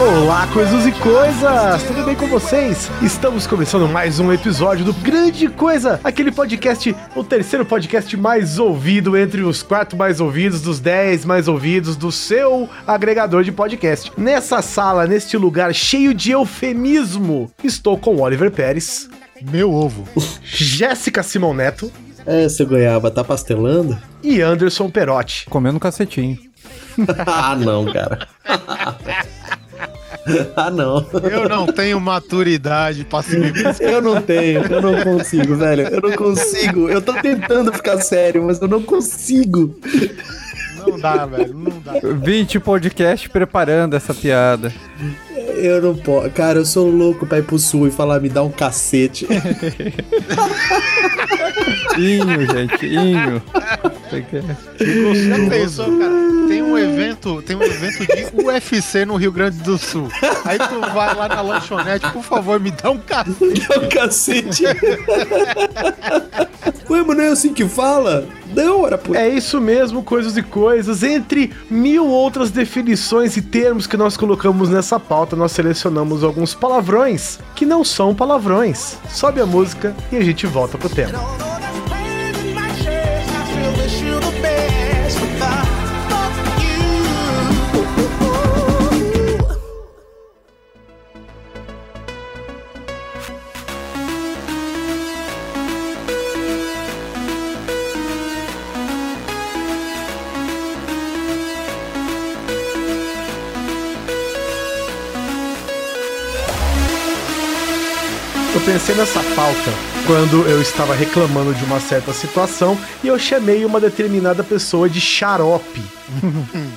Olá, coisas e coisas! Tudo bem com vocês? Estamos começando mais um episódio do Grande Coisa, aquele podcast, o terceiro podcast mais ouvido entre os quatro mais ouvidos, dos dez mais ouvidos do seu agregador de podcast. Nessa sala, neste lugar cheio de eufemismo, estou com Oliver Pérez, Meu ovo. Jéssica Simão Neto É, seu goiaba, tá pastelando? e Anderson Perotti. Comendo cacetinho. ah, não, cara. ah, não. Eu não tenho maturidade pra se me Eu não tenho, eu não consigo, velho. Eu não consigo. Eu tô tentando ficar sério, mas eu não consigo. Não dá, velho. Não dá. 20 podcast preparando essa piada. Eu não posso. Cara, eu sou louco pra ir pro sul e falar, me dá um cacete. Inho, gente, inho. Você quer- Já pensou, cara? Tem um evento, tem um evento de UFC no Rio Grande do Sul. Aí tu vai lá na lanchonete, por favor, me dá um café. Dá um cacete. Ué, mas não é assim que fala? Não, era por. É isso mesmo, coisas e coisas. Entre mil outras definições e termos que nós colocamos nessa pauta, nós selecionamos alguns palavrões que não são palavrões. Sobe a música e a gente volta pro tema. Pensei nessa pauta quando eu estava reclamando de uma certa situação e eu chamei uma determinada pessoa de xarope.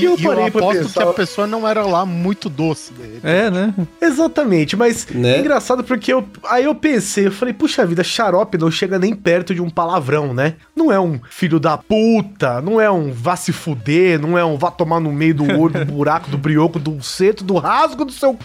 E eu eu, e eu parei pra aposto pensar- que a pessoa não era lá muito doce dele. É, né? Exatamente, mas Né? é engraçado porque eu, aí eu pensei, eu falei, puxa vida, xarope não chega nem perto de um palavrão, né? Não é um filho da puta, não é um vá se fuder, não é um vá tomar no meio do olho, do buraco, do brioco, do seto, do rasgo do seu c...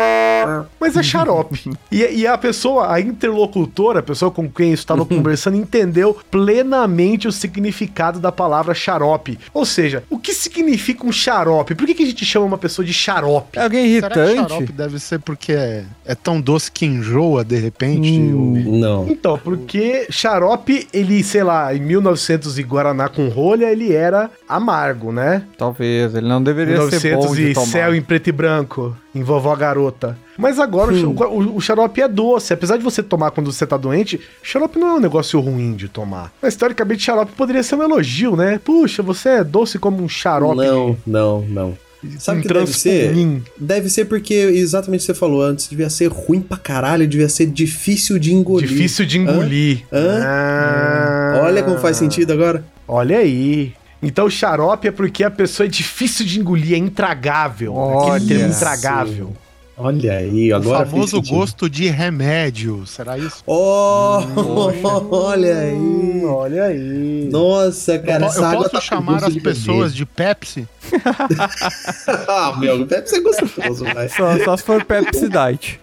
Mas é xarope. E, e a pessoa, a interlocutora, a pessoa com quem eu estava conversando, entendeu plenamente o significado da palavra xarope. Ou seja, o que significa um xarope? Por que, que a gente chama uma pessoa de xarope? É alguém Será que irritante? xarope deve ser porque é, é tão doce que enjoa de repente? Hum. ou- Não. Então, porque xarope, ele, sei lá, em 1900 e Guaraná com rolha, ele era amargo, né? Talvez, ele não deveria ser bom 1900 de e tomar. céu em preto e branco, em vovó garota. Mas agora o, xa- o- o xarope é doce. Apesar de você tomar quando você tá doente, xarope não é um negócio ruim de tomar. Mas, teoricamente, xarope poderia ser um elogio, né? Puxa, você é doce como um xarope. Não, não, não. Sabe o que deve ser? Deve ser porque, exatamente o que você falou antes, devia ser ruim pra caralho, devia ser difícil de engolir. Difícil de engolir. Hã? Ah. Olha como faz sentido agora. Olha aí. Então xarope é porque a pessoa é difícil de engolir, é intragável. Olha Aquele termo intragável. Olha aí, O agora fez famoso gosto de remédio. Será isso? Oh, olha aí. Olha aí. Nossa, cara, eu, essa eu água posso tá chamar as de pessoas de Pepsi? ah, meu, deve ser gostoso, vai. Só, só se for Pepsi Diet.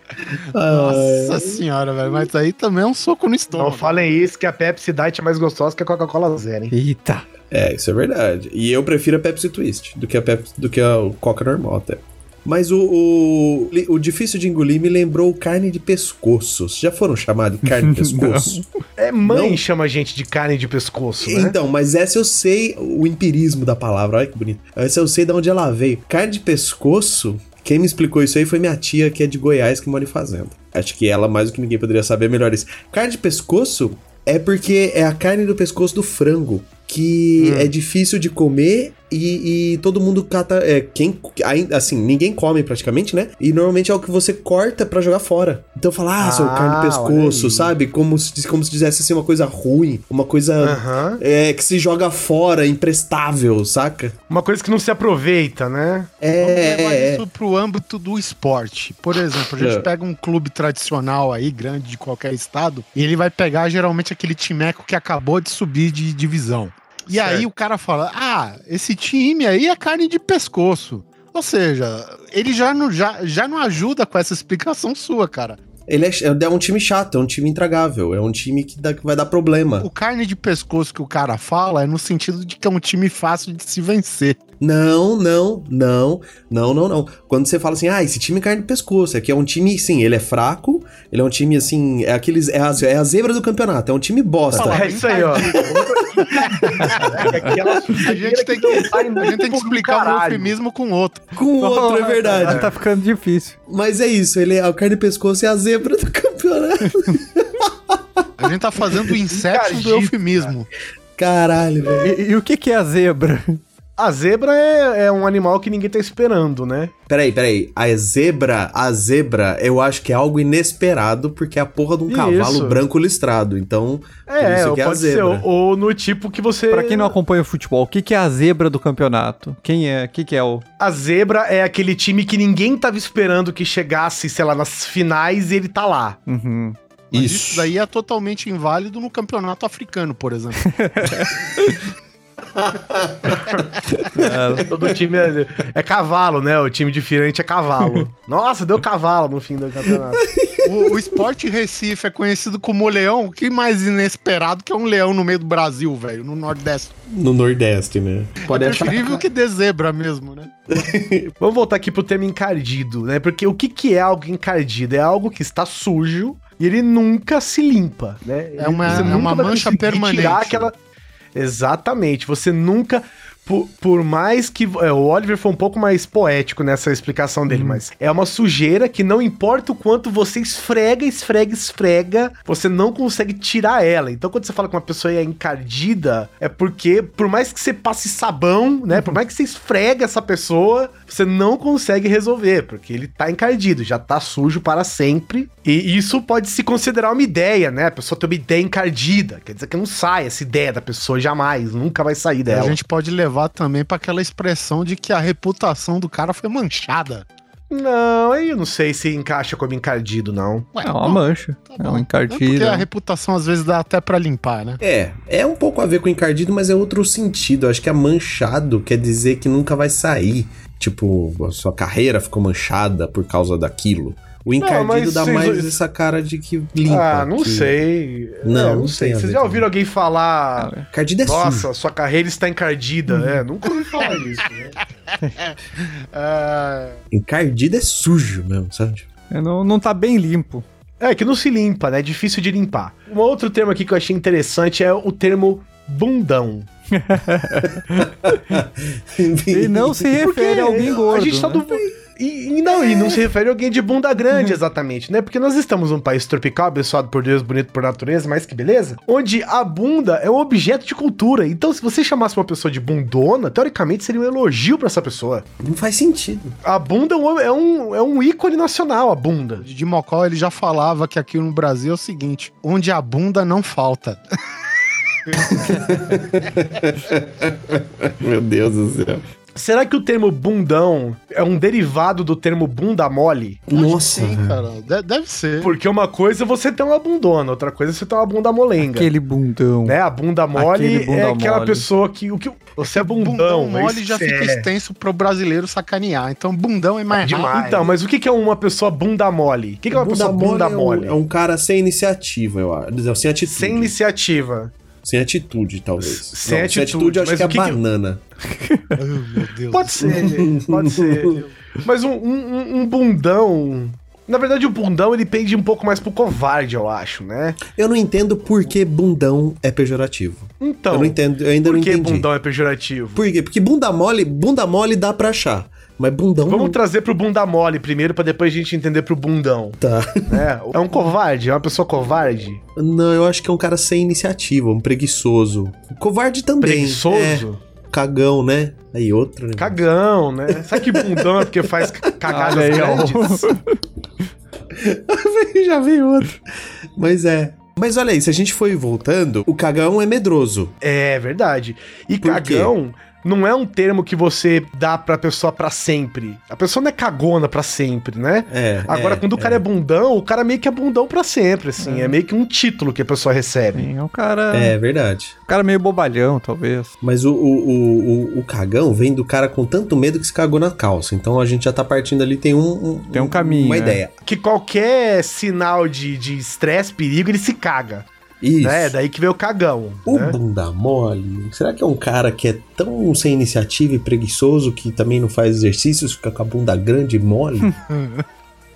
Nossa senhora, velho. Mas aí também é um soco no Não estômago. falem isso, que a Pepsi Diet é mais gostosa que a Coca-Cola Zero, hein? Eita. É, isso é verdade. E eu prefiro a Pepsi Twist do que a Pepsi, do que a Coca normal até. Mas o, o, o difícil de engolir me lembrou carne de pescoço. Já foram chamados de carne de pescoço? É, mãe Não. chama a gente de carne de pescoço, né? Então, mas essa eu sei o empirismo da palavra. Olha que bonito. Essa eu sei de onde ela veio. Carne de pescoço. Quem me explicou isso aí foi minha tia, que é de Goiás, que mora em fazenda. Acho que ela, mais do que ninguém, poderia saber melhor isso. Carne de pescoço é porque é a carne do pescoço do frango. Que é difícil de comer e, e todo mundo cata. É, quem, ainda- assim, ninguém come praticamente, né? E normalmente é o que você corta pra jogar fora. Então fala, ah, seu Ah, carne de pescoço, sabe? Como se, como se dissesse assim uma coisa ruim, uma coisa Aham. é, que se joga fora, imprestável, saca? Uma coisa que não se aproveita, né? Vamos levar É, é, isso pro âmbito do esporte. Por exemplo, a gente É. pega um clube tradicional aí, grande de qualquer estado, e ele vai pegar geralmente aquele timeco que acabou de subir de divisão. E Certo. aí o cara fala: Ah, esse time aí é carne de pescoço. Ou seja, ele já não, já, já não ajuda com essa explicação sua, cara. Ele é, é um time chato, é um time intragável, é um time que, dá- que vai dar problema. O carne de pescoço que o cara fala é no sentido de que é um time fácil de se vencer. Não, não, não, não, não, não. Quando você fala assim, ah, esse time é carne de pescoço, aqui é um time, sim, ele é fraco, ele é um time assim, é aqueles, é a, é a zebra do campeonato, é um time bosta. Fala, É isso aí, ó. A gente tem que, a gente tem que explicar um eufemismo com outro. Com o outro, é verdade. Tá ficando difícil. Mas é isso, ele é, o carne de pescoço é a zebra do campeonato. A gente tá fazendo o inception do eufemismo. Caralho, velho. E, e o que, que é a zebra? A zebra é, é um animal que ninguém tá esperando, né? Peraí, peraí. A zebra, a zebra, eu acho que é algo inesperado, porque é a porra de um Isso. cavalo branco listrado. Então, por É, isso ou que é a pode ser, zebra. ou, ou no tipo que você... Pra quem não acompanha o futebol, o que, que é a zebra do campeonato? Quem é? O que, que é o. A zebra é aquele time que ninguém tava esperando que chegasse, sei lá, nas finais e ele tá lá. Uhum. Mas isso. daí é totalmente inválido no campeonato africano, por exemplo. Todo time é, é cavalo, né? O time diferente é cavalo. Nossa, deu cavalo no fim do campeonato. O, o esporte Recife é conhecido como leão. O que mais inesperado que é um leão no meio do Brasil, velho? No Nordeste. No Nordeste, né? Pode é achar. preferível que dê zebra mesmo, né? Vamos voltar aqui pro termo encardido, né? Porque o que, que é algo encardido? É algo que está sujo e ele nunca se limpa, né? É uma- é uma mancha permanente. tirar aquela... Exatamente. Você nunca... Por, por mais que. é, o Oliver foi um pouco mais poético nessa explicação dele, mas é uma sujeira que não importa o quanto você esfrega, esfrega, esfrega, você não consegue tirar ela. Então, quando você fala que uma pessoa é encardida, é porque, por mais que você passe sabão, né? Por mais que você esfrega essa pessoa, você não consegue resolver, porque ele tá encardido, já tá sujo para sempre. E isso pode se considerar uma ideia, né? A pessoa tem uma ideia encardida. Quer dizer que não sai essa ideia da pessoa jamais, nunca vai sair A dela. gente pode levar também pra aquela expressão de que a reputação do cara foi manchada. Não, aí eu não sei se encaixa como encardido, não. Ué, É uma bom, mancha. tá é um É porque a encardido. reputação às vezes dá até pra limpar, né? É, é um pouco a ver com encardido, mas é outro sentido. Eu acho que é manchado quer dizer que nunca vai sair. Tipo, a sua carreira ficou manchada por causa daquilo. O encardido mas dá vocês- mais essa cara de que limpa. ah, não que- sei. Não, É, não tem a Vocês já ouviram alguém falar. Encardido é sujo. Nossa, sua carreira está encardida. É, nunca ouvi falar isso. Né? É, Encardido é sujo mesmo, sabe? É, não, não tá bem limpo. É, que não se limpa, né? É difícil de limpar. Um outro termo aqui que eu achei interessante é o termo bundão. E não se refere a alguém gordo. A gente tá né? do... E, e não, e não se refere a alguém de bunda grande, exatamente, né? Porque nós estamos num país tropical, abençoado por Deus, bonito por natureza, mas que beleza, onde a bunda é um objeto de cultura. Então, se você chamasse uma pessoa de bundona, teoricamente seria um elogio pra essa pessoa. Não faz sentido. A bunda é um, é um, é um ícone nacional, a bunda. de Mocó ele já falava que aqui no Brasil é o seguinte: onde a bunda não falta. Meu Deus do céu. Será que o termo bundão é um derivado do termo bunda mole? Nossa, Sim, cara. De- deve ser. Porque uma coisa é você ter uma bundona, outra coisa é você ter uma bunda molenga. Aquele bundão. Né? A bunda mole Aquele bunda é aquela mole. pessoa que, o que. Você é bundão. Bundão mole já fica é extenso pro brasileiro sacanear. Então, bundão é mais demais. rápido. Então, mas o que é uma pessoa bunda mole? O que é uma pessoa bunda é um- mole? É um, cara sem iniciativa, eu acho. Sem atitude. Sem iniciativa. Sem atitude, talvez. Sem Não, atitude, eu acho mas que é que que- banana. Oh, meu Deus. Pode ser, pode ser. Mas um, um- um bundão. Na verdade, o bundão ele pende um pouco mais pro covarde, eu acho, né? Eu não entendo por que bundão é pejorativo. Então. eu não entendo, eu ainda Por não que entendi. bundão é pejorativo? Por quê? Porque bunda mole, bunda mole dá pra achar. Mas bundão Vamos não. trazer pro bunda mole primeiro, pra depois a gente entender pro bundão. Tá. né? É um covarde, é uma pessoa covarde, Não, eu acho que é um cara sem iniciativa, um preguiçoso. Covarde também. preguiçoso, É, cagão, né? Aí outro, né? cagão, né? Sabe que bundão é porque faz cagadas Olha aí, ó. Já veio outro. Mas é. Mas olha aí, se a gente for voltando, o cagão é medroso. É verdade. E Por quê? Não é um termo que você dá pra pessoa pra sempre. A pessoa não é cagona pra sempre, né? É. Agora, é, quando o cara é. bundão, o cara meio que é bundão pra sempre, assim. É, meio que um título que a pessoa recebe. Sim, é um cara. É verdade. Um cara meio bobalhão, talvez. Mas o, o, o, o, o cagão vem do cara com tanto medo que se cagou na calça. Então a gente já tá partindo ali, tem um. Tem um caminho, Uma né? ideia. Que qualquer sinal de de estresse, perigo, ele se caga. Isso. Né? Daí que vem o cagão. O né? bunda mole, será que é um cara que é tão sem iniciativa e preguiçoso que também não faz exercícios, fica com a bunda grande e mole?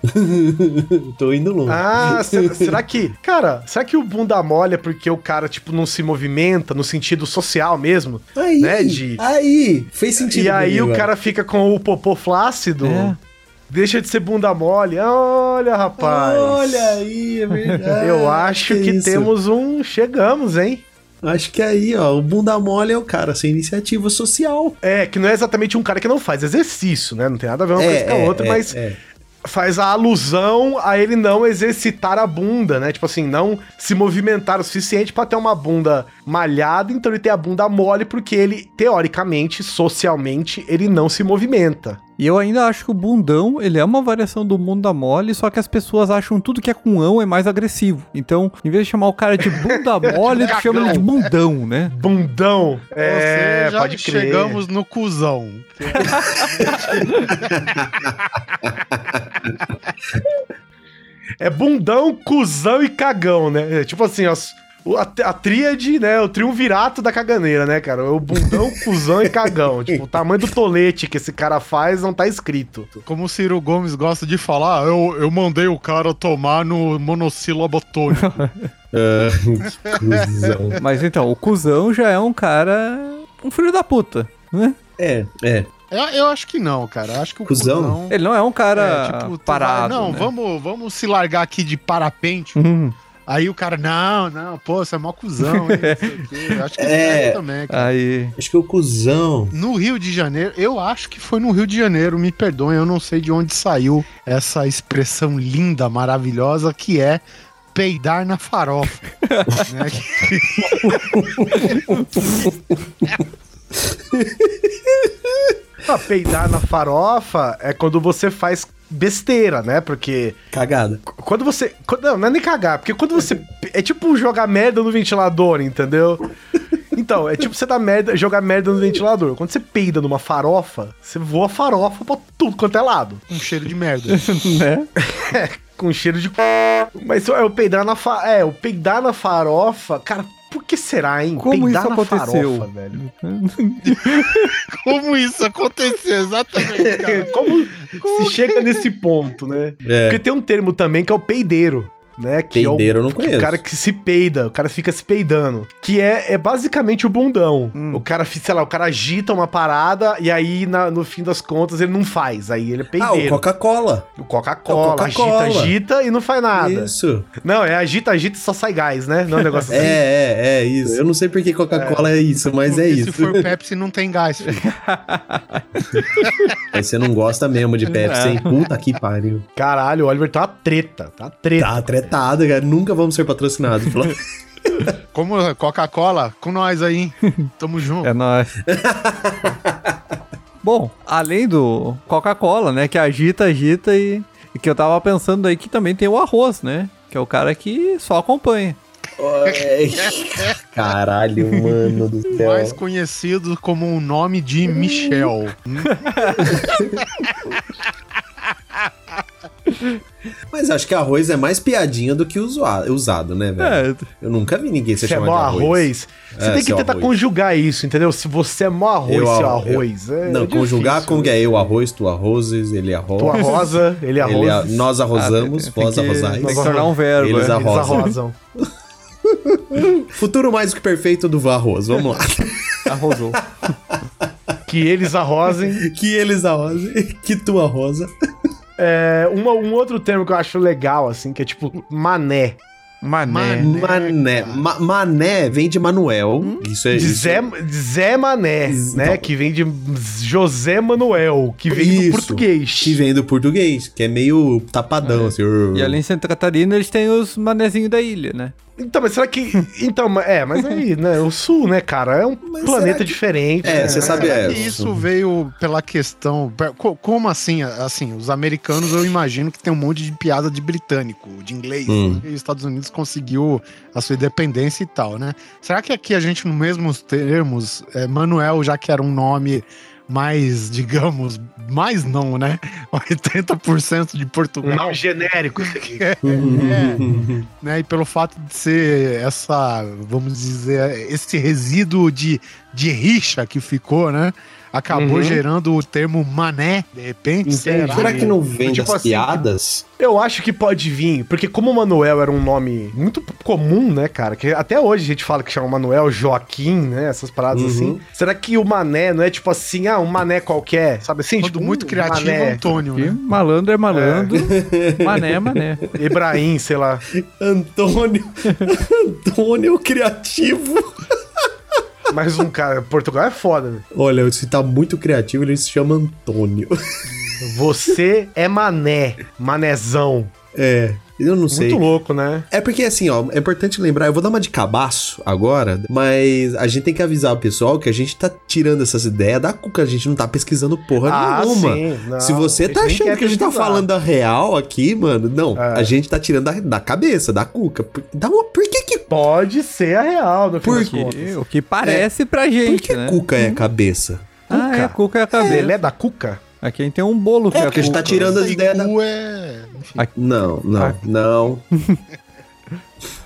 Tô indo longe. Ah, se- será que. Cara, será que o bunda mole é porque o cara, tipo, não se movimenta no sentido social mesmo? aí, né, de- aí, fez sentido. e aí mim o cara fica com o popô flácido. É. Deixa de ser bunda mole. Olha, rapaz. Olha aí, é verdade. Eu acho que, isso. temos um. Chegamos, hein? Acho que aí, ó, o bunda mole é o cara sem iniciativa social. É, que não é exatamente um cara que não faz exercício, né? Não tem nada a ver uma coisa com a outra, é, mas é. faz a alusão a ele não exercitar a bunda, né? Tipo assim, não se movimentar o suficiente pra ter uma bunda malhada, então ele tem a bunda mole porque ele, teoricamente, socialmente, ele não se movimenta. E eu ainda acho que o bundão, ele é uma variação do bunda mole, só que as pessoas acham tudo que é com ão é mais agressivo. Então, em vez de chamar o cara de bunda mole, tu chama ele de bundão, né? Bundão. Ou É, seja, pode crer. chegamos no cuzão. É bundão, cuzão e cagão, né? É tipo assim, as- o- a, a tríade, né? O triunvirato da caganeira, né, cara? É o bundão, cuzão e cagão. Tipo, o tamanho do tolete que esse cara faz não tá escrito. Como o Ciro Gomes gosta de falar, eu, eu mandei o cara tomar no monossílabo tônico. Ah, cuzão. Mas então, o cuzão já é um cara. um filho da puta, né? É, é. eu, eu acho que não, cara. Eu acho que o Cuzão? cuzão... Ele não é um cara é, tipo, parado. vai- não, né? vamos, vamos se largar aqui de parapente. Hum, Aí o cara, não, não, pô, você é mó cuzão, hein? não sei o quê. Eu acho que É. é. também, cara. aí. Acho que o cuzão. No Rio de Janeiro, eu acho que foi no Rio de Janeiro, me perdoem, eu não sei de onde saiu essa expressão linda, maravilhosa, que é peidar na farofa. né? Ah, peidar na farofa é quando você faz besteira, né? Porque Cagada. quando você. quando- não, não é nem cagar, porque quando você. É tipo jogar merda no ventilador, entendeu? Então, é tipo você dar merda, jogar merda no ventilador. Quando você peida numa farofa, você voa farofa pra tudo quanto é lado. Um cheiro de merda. né? Com cheiro de. c****. Mas é o peidar na fa... É, o peidar na farofa. Cara, por que será, hein? Como peidar isso na aconteceu? farofa, velho. Como isso aconteceu, exatamente, cara. Como, se chega nesse ponto, né? É. Porque tem um termo também que é o peideiro. Né, que Peideiro é eu não o, conheço. O cara que se peida, o cara fica se peidando. Que é, é basicamente o bundão. Hum. O cara, sei lá, o cara agita uma parada e aí na- no fim das contas ele não faz. Aí ele é Ah, o peideiro. Coca-Cola. o Coca-Cola, É o Coca-Cola. agita, agita e não faz nada. Isso. Não, é agita, agita e só sai gás, né? Não é um negócio É, assim. é, é isso. Eu não sei por que Coca-Cola é. isso, mas é Porque isso. Se for Pepsi, não tem gás, filho. Aí você não gosta mesmo de Pepsi, hein? Puta que pariu. Caralho, o Oliver tá uma treta, tá uma treta. Tá tretado, cara. Nunca vamos ser patrocinados. Falou. Como Coca-Cola, com nós aí. hein? Tamo junto. É nóis. Bom, além do Coca-Cola, né? Que agita, agita e, e que eu tava pensando aí que também tem o arroz, né? Que é o cara que só acompanha. Caralho, mano do céu. Mais conhecido como o nome de Michel. Mas acho que arroz é mais piadinha do que usa- usado, né, velho? É, Eu nunca vi ninguém se Se é chamar mó de arroz. arroz, você É, tem que tentar arroz. conjugar isso, entendeu? Se você é mó arroz, Eu, seu eu- arroz. é Não, difícil. conjugar como que é eu arroz, tu arrozes, ele arroz. Tu arrosa, ele arroz. Ele a- nós arrosamos, Ah, tem- vós tem que- arrosais. Tem que tornar um verbo. Eles é. arro- Eles arrosam. arrosam. Futuro mais do que perfeito do arroz, vamos lá. Arrosou. Que eles arrosem. Que eles a rosa, que tua rosa. É, uma- um outro termo que eu acho legal, assim, que é tipo mané. Mané. Mané. Ma- mané vem de Manuel. Isso é. De isso- Zé, de Zé Mané, Isso, né? então. Que vem de José Manuel, que vem Isso. do português. Que vem do português, que é meio tapadão, assim. E além de Santa Catarina, eles têm os manezinhos da ilha, né? Então, mas será que. Então, ma- é, mas aí, né? O Sul, né, cara? É um Mas planeta que- diferente. É, né? você sabe, é. E isso veio pela questão. co- Como assim? Assim, os americanos eu imagino que tem um monte de piada de britânico, de inglês. Hum. E os Estados Unidos conseguiu a sua independência e tal, né? Será que aqui a gente, nos mesmos termos, é, Manuel, já que era um nome mais, digamos, mais não, né? 80% de Portugal. Não genérico. isso aqui. É, né? E pelo fato de ser essa, vamos dizer, esse resíduo de, de rixa que ficou, né? Acabou Uhum. gerando o termo mané, de repente. Entendi. Será que não vem Tipo das assim, piadas? Eu acho que pode vir, porque como o Manuel era um nome muito comum, né, cara? Que até hoje a gente fala que chama Manuel, Joaquim, né? Essas paradas Uhum. assim. Será que o Mané não é tipo assim, ah, um Mané qualquer, sabe assim? Quando tipo, muito um criativo, Mané, Antônio, né? malandro é malandro, mané é mané. Ibrahim, sei lá. Antônio. Antônio o criativo. Mais um cara. Portugal é foda, né? Olha, se tá muito criativo, ele se chama Antônio. Você é Mané. Manézão. É, eu não sei. Muito louco, né? É porque assim, ó, é importante lembrar, eu vou dar uma de cabaço agora, mas a gente tem que avisar o pessoal que a gente tá tirando essas ideias da cuca, a gente não tá pesquisando porra nenhuma. Ah, sim, não, Se você a tá achando que a gente tá falando da real aqui, mano, não, É. a gente tá tirando da, da cabeça, da cuca. Por, dá uma, por que que, Pode ser a real, no fim Por contas. O que parece pra por gente, que né? cuca é cabeça? Ah, é, cuca é a cabeça. Ele é da Cuca? Aqui a gente tem um bolo que É, é, porque a gente tá cuca. tirando as ideias da... cu enfim. Não, não, Ah. não.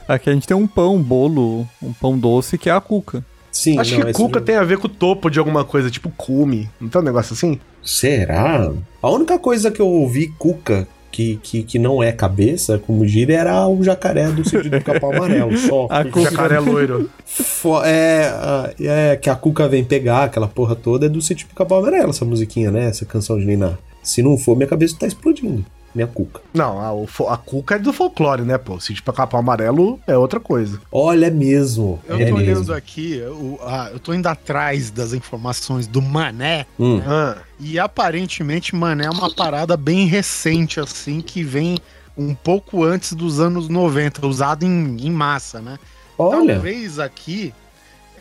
Aqui a gente tem um pão, um bolo, um pão doce que é a cuca. Sim, Acho não, que Cuca não- tem a ver com o topo de alguma coisa, tipo cume. Não tem um negócio assim? Será? A única coisa que eu ouvi cuca que, que, que não é cabeça, como gira, era o jacaré do sítio do Capão Amarelo. Só. A O jacaré loiro. Fo- É, é que a Cuca vem pegar aquela porra toda é do sítio do Capão Amarelo, essa musiquinha, né? Essa canção de Niná. Se não for, minha cabeça tá explodindo. Minha Cuca. Não, a, a Cuca é do folclore, né, pô? Sítio pra capão amarelo é outra coisa. Olha, é mesmo. Eu é tô mesmo. olhando aqui, o- ah, eu tô indo atrás das informações do mané, Hum. Ah, e aparentemente mané é uma parada bem recente, assim, que vem um pouco antes dos anos 90, usado em, em massa, né? Olha. Talvez aqui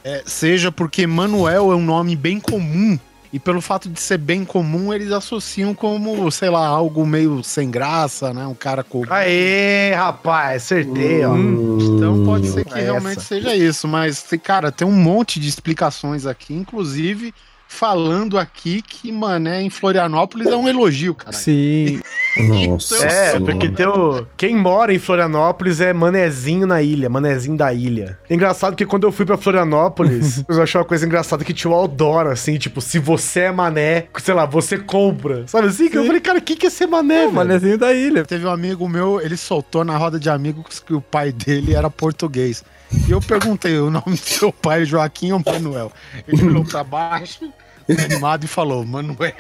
é, seja porque Manuel é um nome bem comum. E pelo fato de ser bem comum, eles associam como, sei lá, algo meio sem graça, né? Um cara comum. Aê, rapaz, acertei, ó. Então pode ser que É realmente essa. seja isso, mas, cara, tem um monte de explicações aqui, inclusive falando aqui que Mané em Florianópolis é um elogio, cara. Sim. Nossa. É, Senhora. porque tem o... quem mora em Florianópolis é manezinho na ilha, manezinho da ilha. Engraçado que quando eu fui pra Florianópolis, eu achei uma coisa engraçada que tinha o Outdoor, assim, tipo, se você é mané, sei lá, você compra. Sabe assim? Que eu falei, cara, o que, que é ser mané, É manezinho da ilha. Teve um amigo meu, ele soltou na roda de amigos que o pai dele era português. E eu perguntei o nome do seu pai, Joaquim ou Manuel? Ele olhou pra baixo, animado, e falou, Manuel.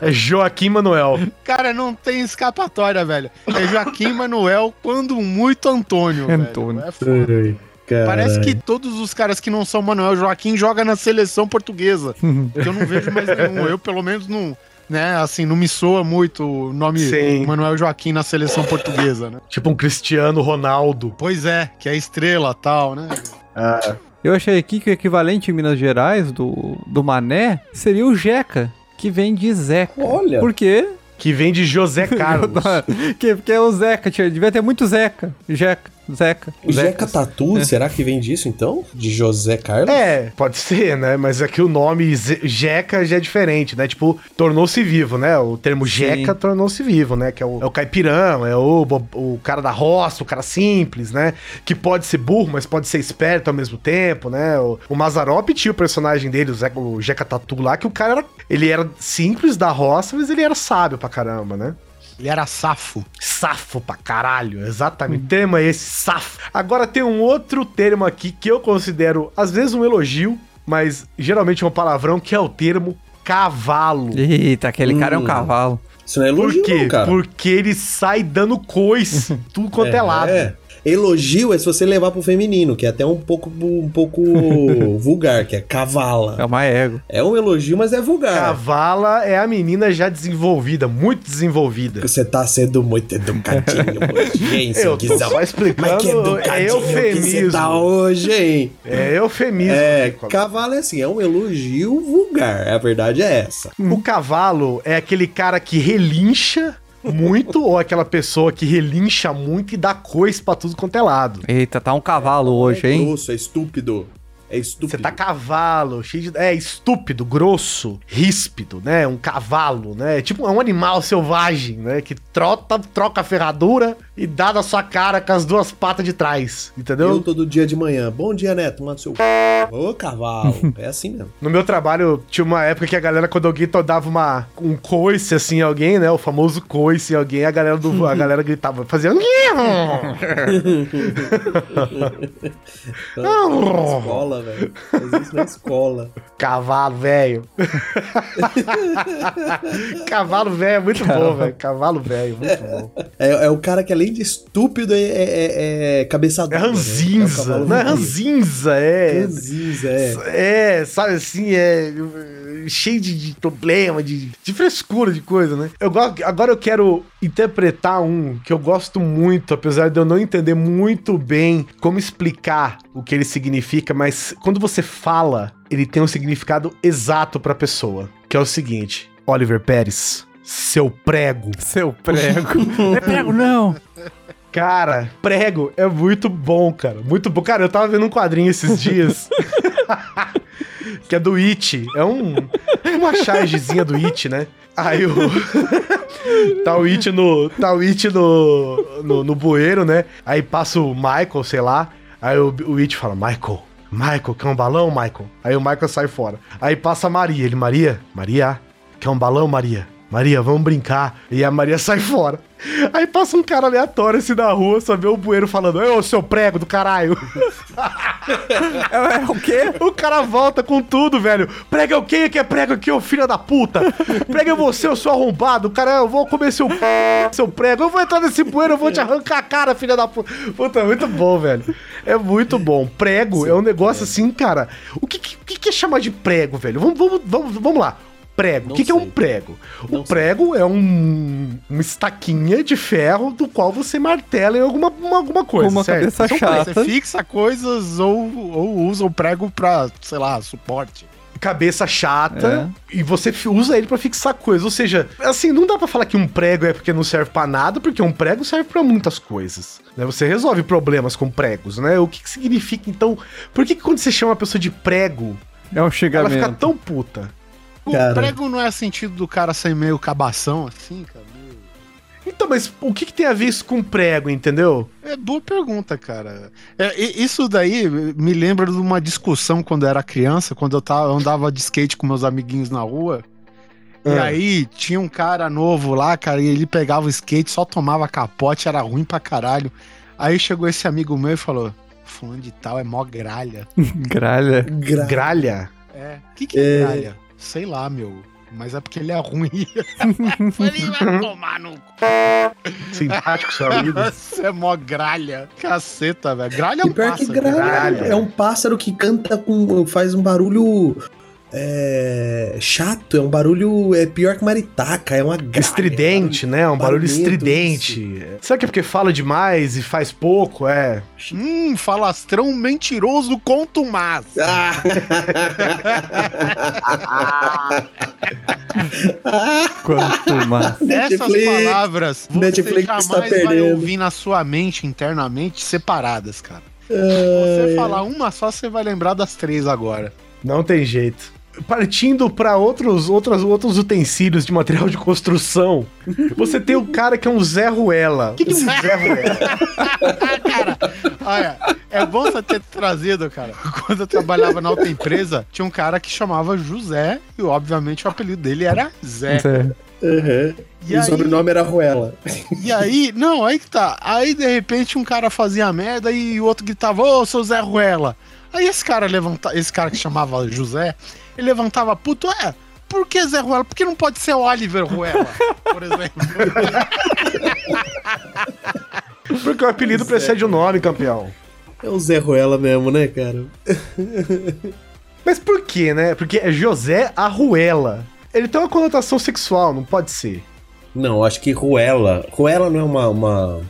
É Joaquim Manuel. Cara, não tem escapatória, velho. É Joaquim Manuel, quando muito Antônio. velho. Antônio. É foda. Ai, caralho. Parece que todos os caras que não são Manuel Joaquim jogam na seleção portuguesa. que eu não vejo mais nenhum. Eu, pelo menos, não. Né, assim, não me soa muito o nome Sim. Manuel Joaquim na seleção portuguesa, né? Tipo um Cristiano Ronaldo. Pois é, que é estrela tal, né? Eu achei aqui que o equivalente em Minas Gerais do, do mané seria o Jeca, que vem de Zeca. Olha. Por quê? Que vem de José Carlos. que, porque é o Zeca, tinha, devia ter muito Zeca. Jeca, Zeca. O Jeca Zecas. Tatu, será que vem disso então? De José Carlos? É, pode ser, né? Mas aqui o nome Jeca já é diferente, né? Tipo, tornou-se vivo, né? O termo Jeca tornou-se vivo, né? Que é o, é o caipirão, é o, o cara da roça, o cara simples, né? Que pode ser burro, mas pode ser esperto ao mesmo tempo, né? O, o Mazarop tinha o personagem dele, o, Zé, o Jeca Tatu lá, que o cara era. Ele era simples da roça, mas ele era sábio pra caramba, né? Ele era safo. Safo pra caralho, exatamente. O termo é esse, safo. Agora tem um outro termo aqui que eu considero, às vezes, um elogio mas geralmente é um palavrão que é o termo cavalo. Eita, aquele cara é um Hum. cavalo. Isso não é Por elogio, quê? não, cara. Porque ele sai dando coice, tudo quanto é, lado. Elogio é se você levar pro feminino, que é até um pouco, um pouco vulgar, que é cavala. É uma ego. É um elogio, mas é vulgar. Cavala é a menina já desenvolvida, muito desenvolvida. Você tá sendo muito educadinho hoje, hein, seu Eu tô só explicando, Mas que é educadinho que eufemismo. você tá hoje, hein? É eufemismo. É, Nicolas. cavalo é assim, é um elogio vulgar, a verdade é essa. O cavalo é aquele cara que relincha muito ou aquela pessoa que relincha muito e dá coice pra tudo quanto é lado. Eita, tá um cavalo hoje, é hein? grosso, é estúpido. É estúpido. Você tá cavalo, cheio de. É estúpido, grosso, ríspido, né? Um cavalo, né? Tipo, é um animal selvagem, né? Que trota, troca a ferradura e dá na sua cara com as duas patas de trás, entendeu? Eu todo dia de manhã. Bom dia, Neto. Manda seu. Ô, cavalo. É assim mesmo. No meu trabalho, tinha uma época que a galera, quando alguém dava uma, um coice assim em alguém, né? O famoso coice em alguém, a galera, do, a galera gritava, fazia. Na escola, velho. Faz isso na escola. Cavalo velho. Cavalo velho é muito bom, velho. Cavalo velho, muito bom. É, é o cara que, além de estúpido, é, é, é, é cabeçador. É né? ranzinza. É o cavalo não é ranzinza, é. Ranzinza, é. É, sabe assim, é cheio de, de problema, de, de frescura de coisa, né? Eu gosto, agora eu quero interpretar um que eu gosto muito, apesar de eu não entender muito bem como explicar o que ele significa, mas quando você fala, ele tem um significado exato pra pessoa, que é o seguinte: Oliver Pérez, seu prego. Seu prego. é prego, não. Cara, prego é muito bom, cara. Muito bom. Cara, eu tava vendo um quadrinho esses dias. que é do It. É um, uma chargezinha do It, né? Aí o. tá o It no. Tá o It no, no, no bueiro, né? Aí passa o Michael, sei lá. Aí o, o It fala: Michael, Michael, quer um balão, Michael? Aí o Michael sai fora. Aí passa a Maria. Ele, Maria, Maria, quer um balão, Maria? Maria, vamos brincar. E a Maria sai fora. Aí passa um cara aleatório assim na rua, só vê o bueiro falando: Ô, seu prego do caralho. É, é o quê? O cara volta com tudo, velho. Prega é o quê? Que é prego aqui, ô filho da puta? Prega é você, eu sou arrombado. Cara, eu vou comer seu p... seu prego. Eu vou entrar nesse bueiro, eu vou te arrancar a cara, filha da puta. Puta, muito bom, velho. É muito bom. Prego é um negócio assim, cara. O que, que que é chamar de prego, velho? Vamos, vamos, vamos, vamos lá. Prego. Não o que, que é um sei. prego? Não o prego é um, uma estaquinha de ferro do qual você martela em alguma, uma- alguma coisa. Com uma certo? cabeça São chata. Você fixa coisas ou, ou usa o prego pra, sei lá, suporte. cabeça chata e você usa ele pra fixar coisas. Ou seja, assim, não dá pra falar que um prego é porque não serve pra nada, porque um prego serve pra muitas coisas. Né? Você resolve problemas com pregos, né? O que, que significa então? Por que, que quando você chama a pessoa de prego, É um ela fica tão puta? O Cara. prego não é sentido do cara ser meio cabação, assim, cara? meio- Então, mas o que, que tem a ver isso com prego, entendeu? É boa pergunta, cara. É, e- isso daí me lembra de uma discussão quando eu era criança, quando eu, tava, eu andava de skate com meus amiguinhos na rua. E Ah. aí tinha um cara novo lá, cara, e ele pegava o skate, só tomava capote, era ruim pra caralho. Aí chegou esse amigo meu e falou: Fulano de tal é mó gralha. Gralha. Gra... Gralha. É. O que, que é, É. gralha? Sei lá, meu. Mas é porque ele é ruim. Falei, vai tomar no Simpático, seu amigo. Você é mó gralha. Caceta, velho. Gralha é um pior que pássaro. gralha gralha. é um pássaro que canta com. faz um barulho. É, chato, é um barulho. É pior que maritaca, é uma gralha, Estridente, né? Um barulho barulhento, estridente. Será que é porque fala demais e faz pouco? É. Hum, falastrão mentiroso contumaz. Ah. Quanto mais. Essas palavras você Netflix jamais tá vai perdendo. ouvir na sua mente internamente separadas, cara. Se você falar uma só, você vai lembrar das três agora. Não tem jeito. Partindo para outros, outros, outros utensílios de material de construção, você tem o cara que é um Zé Ruela. O que, que é um Zé Ruela? cara, olha, é bom você ter trazido, cara. Quando eu trabalhava na outra empresa, tinha um cara que chamava José e, obviamente, o apelido dele era Zé. É. Uhum. E E o aí- sobrenome era Ruela. E aí, não, aí que tá. Aí, de repente, um cara fazia merda e o outro gritava, ô, seu Zé Ruela. Aí esse cara levanta, esse cara que chamava José, ele levantava puto, é, por que Zé Ruela? Por que não pode ser Oliver Ruela, por exemplo? Porque o apelido precede o nome, campeão. É o Zé Ruela mesmo, né, cara? Mas por quê, né? Porque é José Arruela. Ele tem uma conotação sexual, não pode ser. Não, acho que Ruela. Ruela não é uma. uma-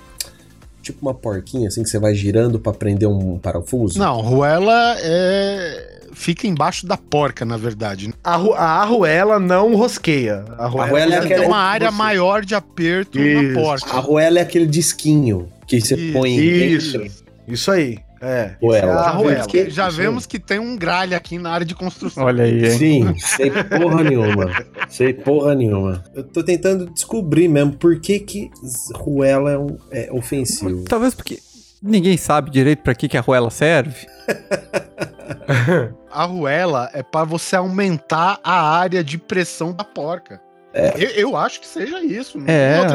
tipo uma porquinha assim que você vai girando pra prender um parafuso? Não, Ruela é fica embaixo da porca, na verdade. A, Ru- a Arruela não rosqueia. A Arruela é Arruela Tem aquela- uma área maior de aperto Isso. na porca. A Ruela é aquele disquinho que você Isso, põe Isso. dentro. Isso aí. É. Ruela. É a vemos que, já vemos que tem um gralho aqui na área de construção. Olha aí, hein? Sim, sei porra nenhuma. Sei porra nenhuma. Eu tô tentando descobrir mesmo por que que Ruela é, um- é ofensivo. Talvez porque ninguém sabe direito pra que, que a Ruela serve. A ruela é para você aumentar a área de pressão da porca. Eu, eu acho que seja isso. não É.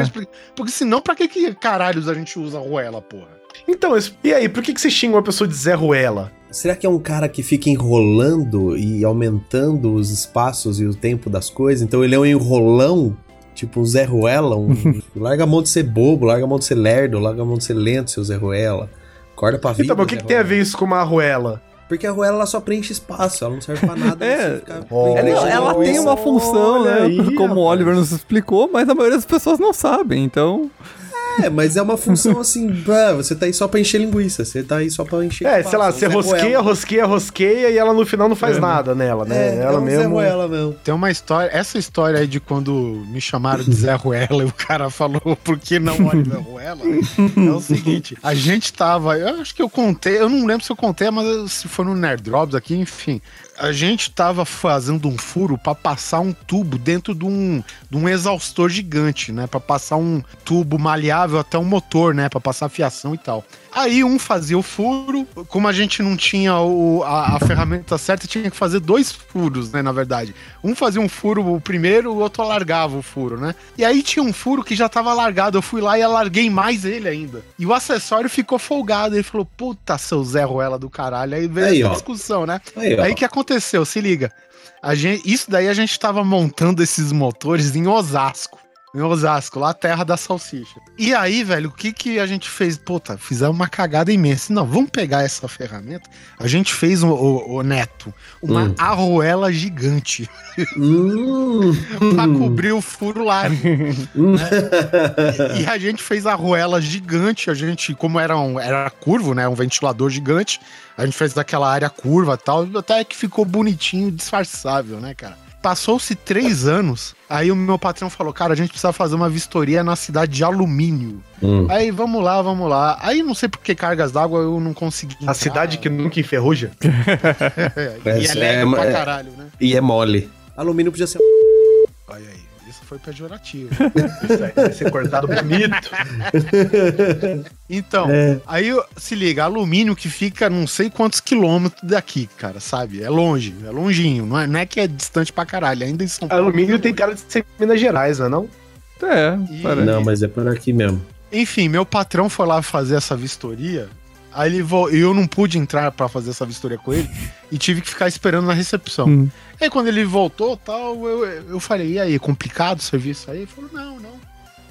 Porque senão, pra que, que caralhos a gente usa ruela, porra? Então, e aí, por que, que você xinga uma pessoa de Zé Ruela? Será que é um cara que fica enrolando e aumentando os espaços e o tempo das coisas? Então ele é um enrolão? Tipo um Zé Ruela? Um... larga a mão de ser bobo, larga a mão de ser lerdo, larga a mão de ser lento, seu Zé Ruela. Acorda pra vida. Então, mas o que, que tem a ver isso com uma Arruela? Porque a Ruela ela só preenche espaço, ela não serve pra nada. É. fica Oh. Ela, preenchendo ela linguiça. tem uma função, né? aí, como o. Oliver nos explicou, mas a maioria das pessoas não sabem, então. É, mas é uma função assim, bah, você tá aí só pra encher linguiça, você tá aí só pra encher É, espaço, sei lá, é você Zé rosqueia, rosqueia, rosqueia e ela no final não faz nada nela, né? É, ela é um Zé mesmo. Ruela mesmo. Tem uma história, essa história aí de quando me chamaram de Zé Ruela e o cara falou por que não Oliver Ruela, é o seguinte, a gente tava, eu acho que eu contei, eu não lembro se eu contei, mas se foi no Nerd Drops aqui, enfim, a gente tava fazendo um furo pra passar um tubo dentro de um, de um exaustor gigante, né, Pra passar um tubo maleável até um motor, né, Pra passar fiação e tal. Aí um fazia o furo, como a gente não tinha o- a, a ferramenta certa, tinha que fazer dois furos, né, na verdade. Um fazia um furo o primeiro, o outro alargava o furo, né? E aí tinha um furo que já tava largado, eu fui lá e alarguei mais ele ainda. E o acessório ficou folgado, ele falou, puta, seu Zé Ruela do caralho. Aí veio Aí, essa ó. discussão, né? Aí. Aí o que aconteceu? Se liga. Gente, isso daí a gente tava montando esses motores em Osasco. Em Osasco, lá a terra da salsicha. E aí, velho, o que que a gente fez? Puta, fizemos uma cagada imensa. Não, vamos pegar essa ferramenta. A gente fez, o, o- o Neto, uma Hum. arruela gigante Hum, pra cobrir o furo largo. hum. E a gente fez a arruela gigante, a gente, como era, um, era curvo, né, um ventilador gigante, a gente fez daquela área curva e tal, até que ficou bonitinho, disfarçável, né, cara? Passou-se três anos, aí o meu patrão falou, cara, a gente precisa fazer uma vistoria na cidade de alumínio. Hum. Aí, vamos lá, vamos lá. Aí, não sei por que cargas d'água eu não consegui A cidade que nunca enferruja. É, e é leve é- pra é- caralho, né? E é mole. Alumínio podia ser. Olha aí, isso foi pejorativo. Isso aí vai ser cortado bonito. Então, aí se liga, alumínio que fica não sei quantos quilômetros daqui, cara, sabe? É longe, é longinho, não é, não é que é distante pra caralho, ainda em São Paulo. Alumínio tem cara de ser Minas Gerais, não é não? É, E-. Não, mas é por aqui mesmo. Enfim, meu patrão foi lá fazer essa vistoria, aí ele vo... eu não pude entrar pra fazer essa vistoria com ele e tive que ficar esperando na recepção. Hum. Aí quando ele voltou, tal, eu, eu falei, e aí, complicado o serviço aí? Ele falou, não, não,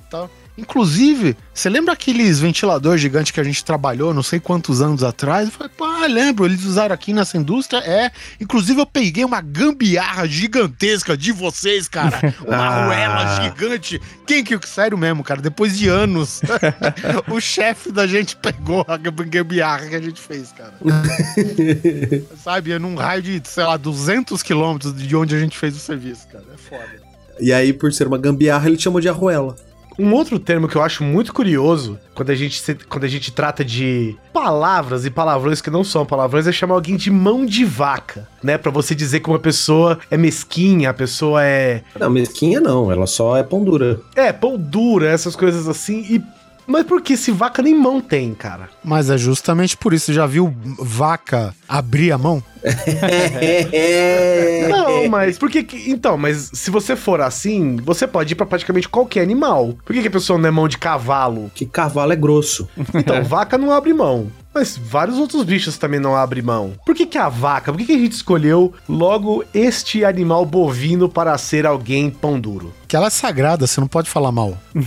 tal. Inclusive, você lembra aqueles ventiladores gigantes que a gente trabalhou não sei quantos anos atrás? Eu falei, pá, lembro, eles usaram aqui nessa indústria, é. Inclusive, eu peguei uma gambiarra gigantesca de vocês, cara. Uma Ah. arruela gigante. Quem que, sério mesmo, cara, depois de anos, o chefe da gente pegou a gambiarra que a gente fez, cara. Sabe, é num raio de, sei lá, 200 quilômetros de onde a gente fez o serviço, cara. É foda. E aí, por ser uma gambiarra, ele chamou de arruela. Um outro termo que eu acho muito curioso quando a gente, se- quando a gente trata de palavras e palavrões que não são palavrões é chamar alguém de mão de vaca, né? Pra você dizer que uma pessoa é mesquinha, a pessoa é. Não, mesquinha não, ela só é pão dura. É, pão dura, essas coisas assim. E. Mas por que se vaca nem mão tem, cara? Mas é justamente por isso. Já viu vaca abrir a mão? Não, mas por que. que- Então, mas se você for assim, você pode ir pra praticamente qualquer animal. Por que, que a pessoa não é mão de cavalo? que cavalo é grosso. Então, vaca não abre mão. Mas vários outros bichos também não abrem mão. Por que, que a vaca? Por que, que a gente escolheu logo este animal bovino para ser alguém pão duro? Que ela é sagrada, você não pode falar mal.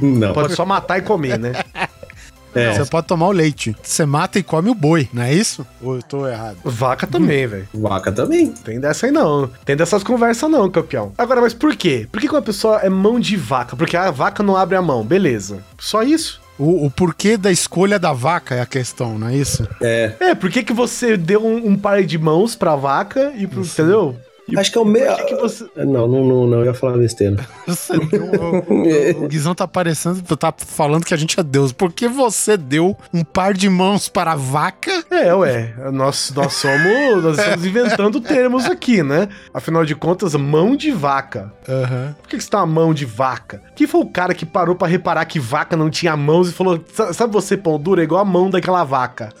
Não. Pode só matar e comer, né? É. Você pode tomar o leite. Você mata e come o boi, não é isso? Ou eu tô errado? Vaca também, velho. Vaca também. Tem dessa aí não. Tem dessas conversas não, campeão. Agora, mas por quê? Por que, que uma pessoa é mão de vaca? Porque a vaca não abre a mão, beleza. Só isso. O, o porquê da escolha da vaca é a questão, não é isso? É. É, por que, que você deu um, um par de mãos pra vaca e pro. Entendeu? Acho que é o que você. Não, não, não, não, eu ia falar besteira. Você deu, o, o, Guizão tá parecendo, tá falando que a gente é Deus. Por que você deu um par de mãos para a vaca? É, ué. Nós, nós somos. Nós estamos inventando termos aqui, né? Afinal de contas, mão de vaca. Aham. Por que, que você tá uma mão de vaca? Quem foi o cara que parou pra reparar que vaca não tinha mãos e falou: "Sa- Sabe você, pão duro? É igual a mão daquela vaca.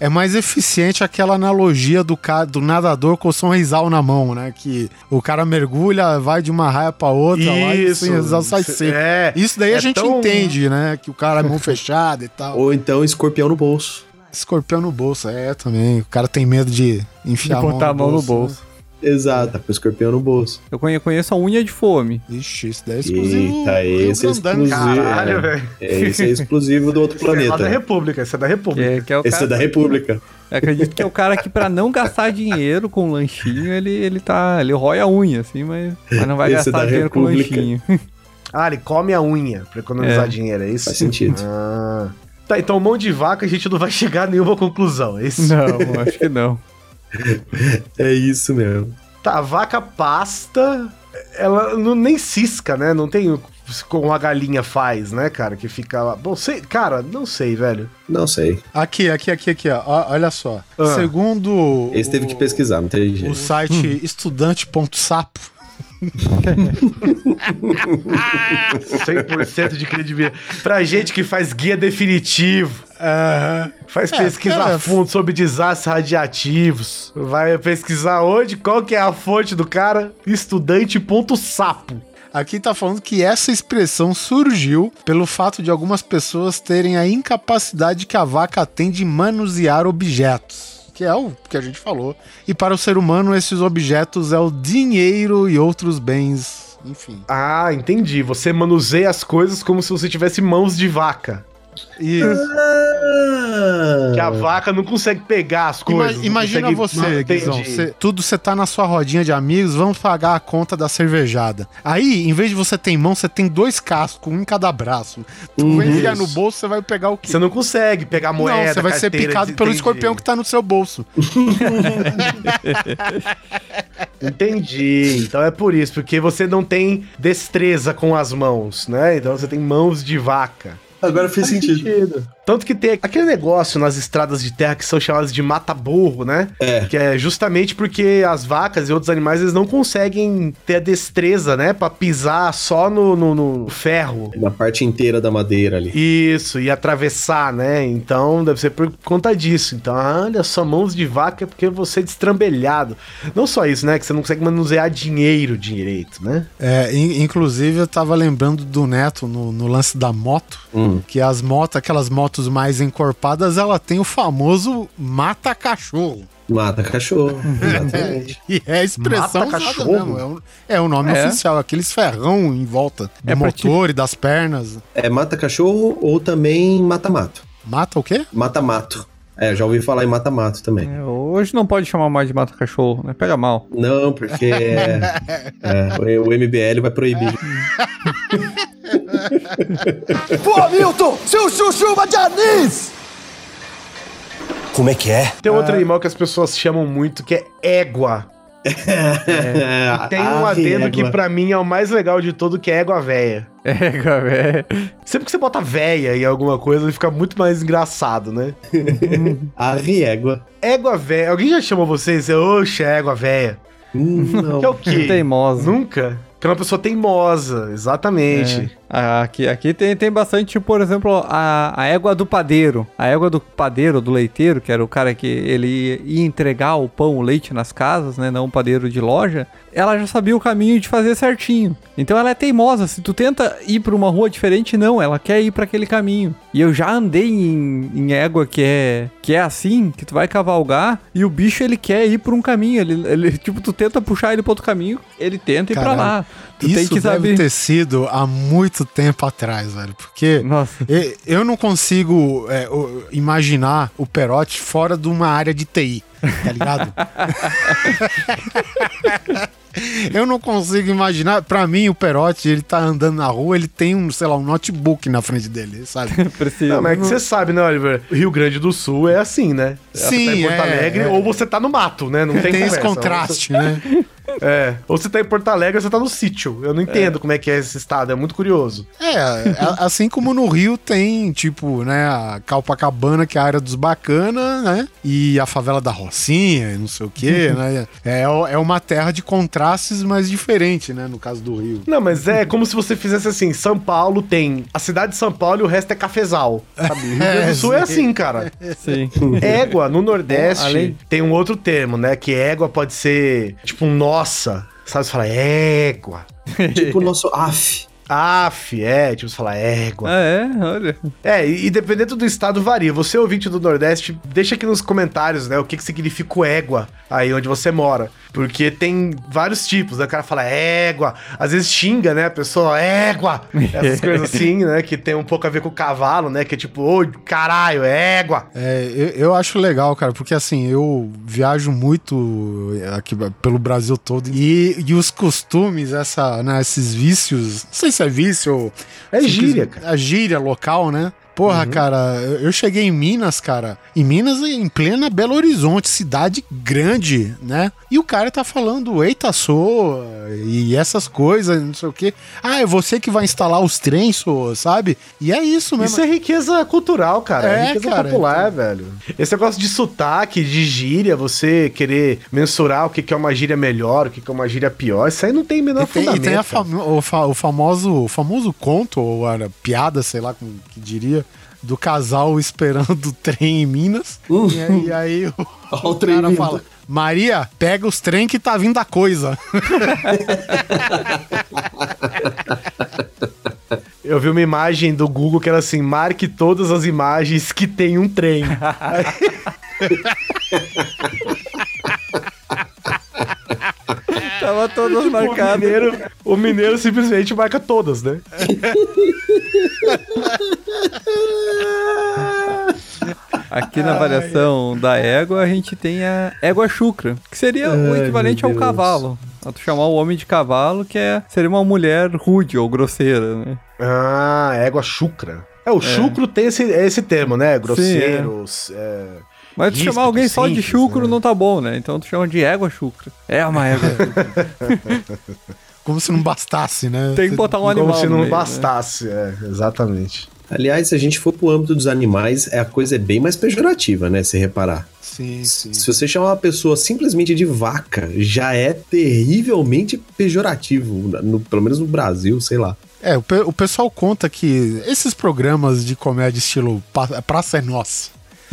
É mais eficiente aquela analogia do, ca- do nadador com o sorrisal na mão, né? Que o cara mergulha, vai de uma raia pra outra lá e o sorrisal sai seco. É. Isso daí a É gente tão- entende, né? Que o cara é mão fechada e tal. Ou então escorpião no bolso. Escorpião no bolso, é também. O cara tem medo de De enfiar botar a mão no bolso. né? Exato, tá com o escorpião no bolso. Eu conhe- conheço a unha de fome. Ixi, isso daí é exclusivo. Eita, esse é exclusivo. Caralho, É. velho. É, esse é exclusivo do outro Esse é da planeta. República, esse é da Que República. é, que é o Esse é cara, da República. eu acredito que é o cara que pra não gastar dinheiro com lanchinho, ele, ele tá. Ele rói a unha, assim, mas, mas não vai Esse é gastar da dinheiro com República. lanchinho. Ah, ele come a unha pra economizar É. dinheiro, é isso? Faz sentido. Ah. Tá, então mão de vaca a gente não vai chegar a nenhuma conclusão, é isso? Não, acho que não. É isso mesmo. Tá, a vaca pasta, ela não, nem cisca, né? Não tem o- como a galinha faz, né, cara? Que fica lá. Bom, sei, cara, não sei, velho. Não sei. Aqui, aqui, aqui, aqui, ó. Olha só. Ah. Segundo Esse teve que pesquisar, não teve o jeito. site estudante.sapo, 100% de credibilidade. Pra gente que faz guia definitivo, faz É, pesquisa cara, a fundo sobre desastres radiativos. Vai pesquisar onde? Qual que é a fonte do cara? Estudante.sapo. Aqui tá falando que essa expressão surgiu pelo fato de algumas pessoas terem a incapacidade que a vaca tem de manusear objetos. Que é o que a gente falou. E para o ser humano, esses objetos é o dinheiro e outros bens. Enfim. Ah, entendi. Você manuseia as coisas como se você tivesse mãos de vaca. Isso. Que a vaca não consegue pegar as Ima- coisas. não imagina você, Guizão. tudo você tá na sua rodinha de amigos, vamos pagar a conta da cervejada. Aí, em vez de você ter em mão, você tem dois cascos, um em cada braço. Tu Uhum. vai enfiar no bolso, você vai pegar o quê? Você não consegue pegar moeda. não, você vai ser picado pelo entendi. escorpião que tá no seu bolso. Entendi. Então é por isso, porque você não tem destreza com as mãos, né? Então você tem mãos de vaca. Agora fez sentido. Tanto que tem aquele negócio nas estradas de terra que são chamadas de mata-burro, né? É. Que é justamente porque as vacas e outros animais eles não conseguem ter a destreza, né? Pra pisar só no, no- no ferro. Na parte inteira da madeira ali. Isso, e atravessar, né? Então deve ser por conta disso. Então, olha só, mãos de vaca é porque você é destrambelhado. Não só isso, né? Que você não consegue manusear dinheiro direito, né? É, in- inclusive, eu tava lembrando do Neto no, no lance da moto, Hum. que as motos, aquelas motos mais encorpadas, ela tem o famoso mata-cachorro. Mata cachorro. Exatamente. E é a expressão usada Mata-cachorro? mesmo, É o, é o nome É. oficial, aqueles ferrão em volta do É pra ti- motor e das pernas. É mata cachorro ou também mata mato. Mata o quê? Mata mato. É, já ouvi falar em mata mato também. É, hoje não pode chamar mais de mata-cachorro, né? Pega mal. Não, porque é, é, o MBL vai proibir. Pô, Milton, seu chuchuba de anis! Como é que é? Tem outro animal que as pessoas chamam muito que é égua. Tem um Ah, adendo que égua. pra mim é o mais legal de todo, que é égua véia. É, cara, Sempre que você bota véia em alguma coisa, ele fica muito mais engraçado, né? A riégua. Égua véia. Alguém já chamou vocês? Oxe, égua véia. Hum, não. Que é o quê? Teimosa. Nunca? Porque é uma pessoa teimosa, exatamente. Ah, Aqui, aqui tem, tem bastante, tipo, por exemplo, a, a égua do padeiro. A égua do padeiro, do leiteiro, que era o cara que ele ia, entregar o pão, o leite nas casas, né? Não o padeiro de loja. Ela já sabia o caminho de fazer certinho. Então ela é teimosa. Se tu tenta ir pra uma rua diferente, não. Ela quer ir pra aquele caminho. E eu já andei em, em égua que é, que é assim, que tu vai cavalgar e o bicho ele quer ir por um caminho. Ele, ele tipo, tu tenta puxar ele pra outro caminho, ele tenta ir pra Caralho. lá. Tu Isso tem que deve saber. ter sido há muito tempo atrás, velho. Porque Nossa. eu não consigo é, imaginar o Perotti fora de uma área de TI, tá ligado? eu não consigo imaginar. Pra mim, o Perotti, ele tá andando na rua, ele tem um, sei lá, um notebook na frente dele, sabe? Precisa. Não, mas é que você sabe, né, Oliver? Rio Grande do Sul é assim, né? Você tá em Sim, Porto é, Alegre é. ou você tá no mato, né? Não tem, Tem esse contraste, né? É. Ou você tá em Porto Alegre ou você tá no sítio. Eu não entendo como é que é esse estado, é muito curioso. É, assim como no Rio tem, tipo, né, a Calpacabana, que é a área dos bacana, né? E a favela da Rocinha, e não sei o quê, né? É, é uma terra de contrastes, mas diferente, né? No caso do Rio. Não, mas é como se você fizesse assim: São Paulo tem a cidade de São Paulo e o resto é cafezal. Sabe? Rio Grande do Sul é assim, cara. Sim. Égua, no Nordeste, Além- tem um outro termo, né? Que égua pode ser tipo um nossa. Sabe? Você fala égua. Tipo o nosso AF. Af, é, tipo, você fala égua. Ah, é? Olha. É, e, e dependendo do estado varia. Você, ouvinte do Nordeste, deixa aqui nos comentários, né, o que, que significa o égua aí onde você mora. Porque tem vários tipos, né? O cara fala égua, às vezes xinga, né? A pessoa, égua! Essas coisas assim, né? Que tem um pouco a ver com o cavalo, né? Que é tipo, ô, caralho, égua! É, eu, eu acho legal, cara, porque assim, eu viajo muito aqui pelo Brasil todo e, e os costumes, essa, né, esses vícios, não sei se é vício ou. É gíria, quis- A gíria local, né? Porra, cara, eu cheguei em Minas, cara. Em Minas, em plena Belo Horizonte, cidade grande, né? E o cara tá falando, eita, sou, e essas coisas, não sei o quê. Ah, é você que vai instalar os trens, sou, sabe? E é isso mesmo. Isso é riqueza cultural, cara. É, É, riqueza cara, popular, velho. Esse negócio de sotaque, de gíria, você querer mensurar o que é uma gíria melhor, o que é uma gíria pior, isso aí não tem menor E tem, e fundamento. tem a cara. famo- o, fa- o famoso, o famoso conto, ou era piada, sei lá como que diria, do casal esperando o trem em Minas. E, aí- e aí o, o o cara vindo. fala: Maria, pega os trem que tá vindo a coisa. Eu vi uma imagem do Google que era assim: marque todas as imagens que tem um trem. Tava todas o, marcadas. mineiro, o mineiro simplesmente marca todas, né? Aqui na variação da égua, a gente tem a égua chucra, que seria o Ai, equivalente meu ao cavalo. A tu chamar o homem de cavalo, que é, seria uma mulher rude ou grosseira, né? Ah, égua chucra. É, o chucro tem esse, esse termo, né? Grosseiros. é. Mas tu chamar alguém só de chucro né? não tá bom, né? Então tu chama de égua chucra. É uma égua chucra. Como se não bastasse, né? Tem que botar um animal Como se no não meio, né? bastasse, é, exatamente. Aliás, se a gente for pro âmbito dos animais, é a coisa é bem mais pejorativa, né? Se reparar. Sim, sim. Se você chamar uma pessoa simplesmente de vaca, já é terrivelmente pejorativo, no- pelo menos no Brasil, sei lá. É, o, pe- o pessoal conta que esses programas de comédia estilo Praça é Nossa,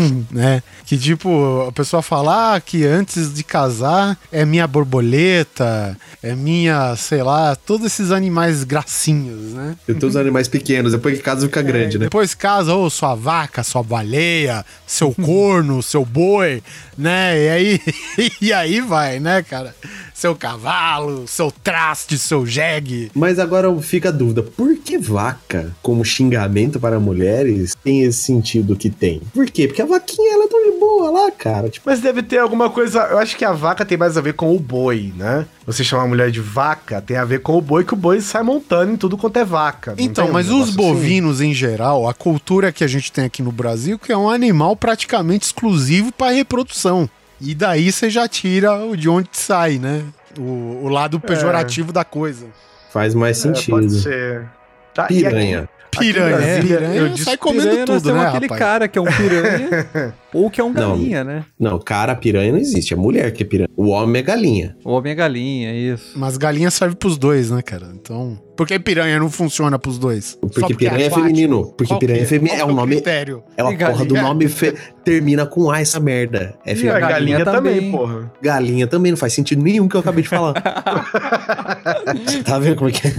né? Que tipo, a pessoa fala ah, que antes de casar é minha borboleta, é minha, sei lá, todos esses animais gracinhos, né? Eu tenho os animais pequenos, depois que casa fica grande, né? Depois casa, ou sua vaca, sua baleia, seu corno, seu boi, né? E aí, e aí vai, né, cara? Seu cavalo, seu traste, seu jegue. Mas agora fica a dúvida, por que vaca, como xingamento para mulheres, tem esse sentido que tem? Por quê? Porque a vaquinha, ela tá de boa lá, cara. Tipo, Mas deve ter alguma coisa. Eu acho que a vaca tem mais a ver com o boi, né? Você chamar a mulher de vaca tem a ver com o boi, que o boi sai montando em tudo quanto é vaca. Então, tem um mas os assim? bovinos em geral, a cultura que a gente tem aqui no Brasil, que é um animal praticamente exclusivo para reprodução. E daí você já tira o de onde sai, né? O, o lado pejorativo da coisa. faz mais É, sentido. pode ser. Tá, e aqui- Piranha. aqui Piranha, Brasília, piranha eu sai disse- comendo Piranha, nós tudo, temos né, aquele rapaz? cara que é um piranha, Ou que é um Não. galinha, né? Não, cara, piranha não existe. É mulher que é piranha. O homem é galinha. O homem é galinha, isso. Mas galinha serve pros dois, né, cara? Então. Por que piranha não funciona pros dois? Só Porque piranha é aquático? feminino. Porque Qual piranha que é feminino. É que o nome. critério? É uma porra do nome. fe- Termina com A essa merda. É E a feminino. galinha galinha também, também. porra. Galinha também não faz sentido nenhum que eu acabei de falar. tá vendo como é que é?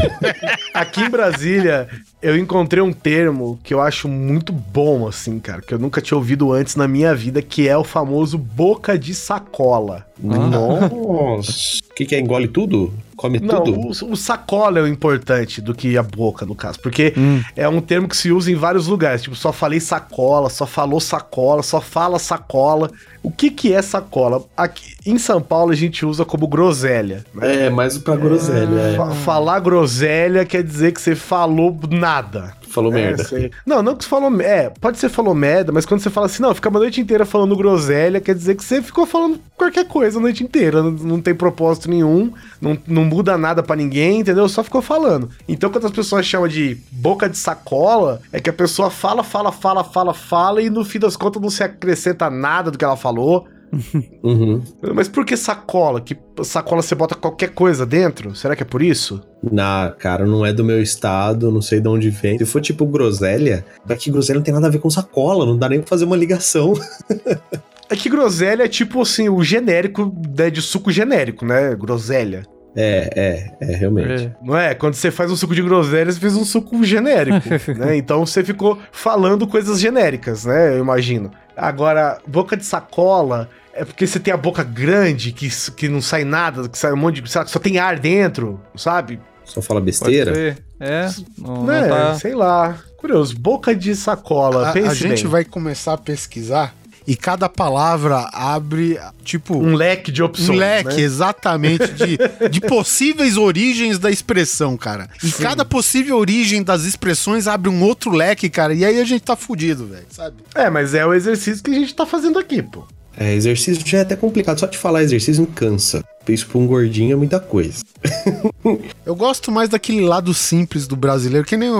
Aqui em Brasília, eu encontrei um termo que eu acho muito bom, assim, cara, que eu nunca tinha ouvido antes na minha vida, que é o famoso boca de sacola. Nossa. O que, que é? Engole tudo? Come Não, tudo? o, o sacola é o importante do que a boca, no caso. Porque Hum. é um termo que se usa em vários lugares. Tipo, só falei sacola, só falou sacola, só fala sacola. O que que é sacola? Aqui em São Paulo a gente usa como groselha. né? É, mais pra groselha. é. Fa- Falar groselha quer dizer que você falou nada. Falou É, merda. sei. Não, não que você falou. É, pode ser falou merda, mas quando você fala assim, não, fica uma noite inteira falando groselha, quer dizer que você ficou falando qualquer coisa a noite inteira. Não, não tem propósito nenhum, não, não muda nada pra ninguém, entendeu? Só ficou falando. Então, quando as pessoas chamam de boca de sacola, é que a pessoa fala, fala, fala, fala, fala, e no fim das contas não se acrescenta nada do que ela falou. Uhum. Mas por que sacola? Que sacola você bota qualquer coisa dentro? Será que é por isso? Na, cara, não é do meu estado, não sei de onde vem. Se for tipo groselha, daqui groselha não tem nada a ver com sacola, não dá nem pra fazer uma ligação. É que groselha é tipo assim, o genérico né, de suco genérico, né? Groselha. É, é, é, realmente. Não é? Quando você faz um suco de groselha, você fez um suco genérico, né? Então você ficou falando coisas genéricas, né? Eu imagino. Agora, boca de sacola é porque você tem a boca grande, que, que não sai nada, que sai um monte de. Sabe, que só tem ar dentro, sabe? Só fala besteira. É, não, não né? tá... Sei lá. Curioso. Boca de sacola. A, pense a gente bem. vai começar a pesquisar e cada palavra abre, tipo, Um leque de opções. Um leque, né? exatamente, de, de possíveis origens da expressão, cara. E cada possível origem das expressões abre um outro leque, cara. E aí a gente tá fudido, velho, sabe? É, mas é o exercício que a gente tá fazendo aqui, pô. É, exercício já é até complicado. Só de falar exercício cansa. Isso pra um gordinho é muita coisa. Eu gosto mais daquele lado simples do brasileiro, que nem,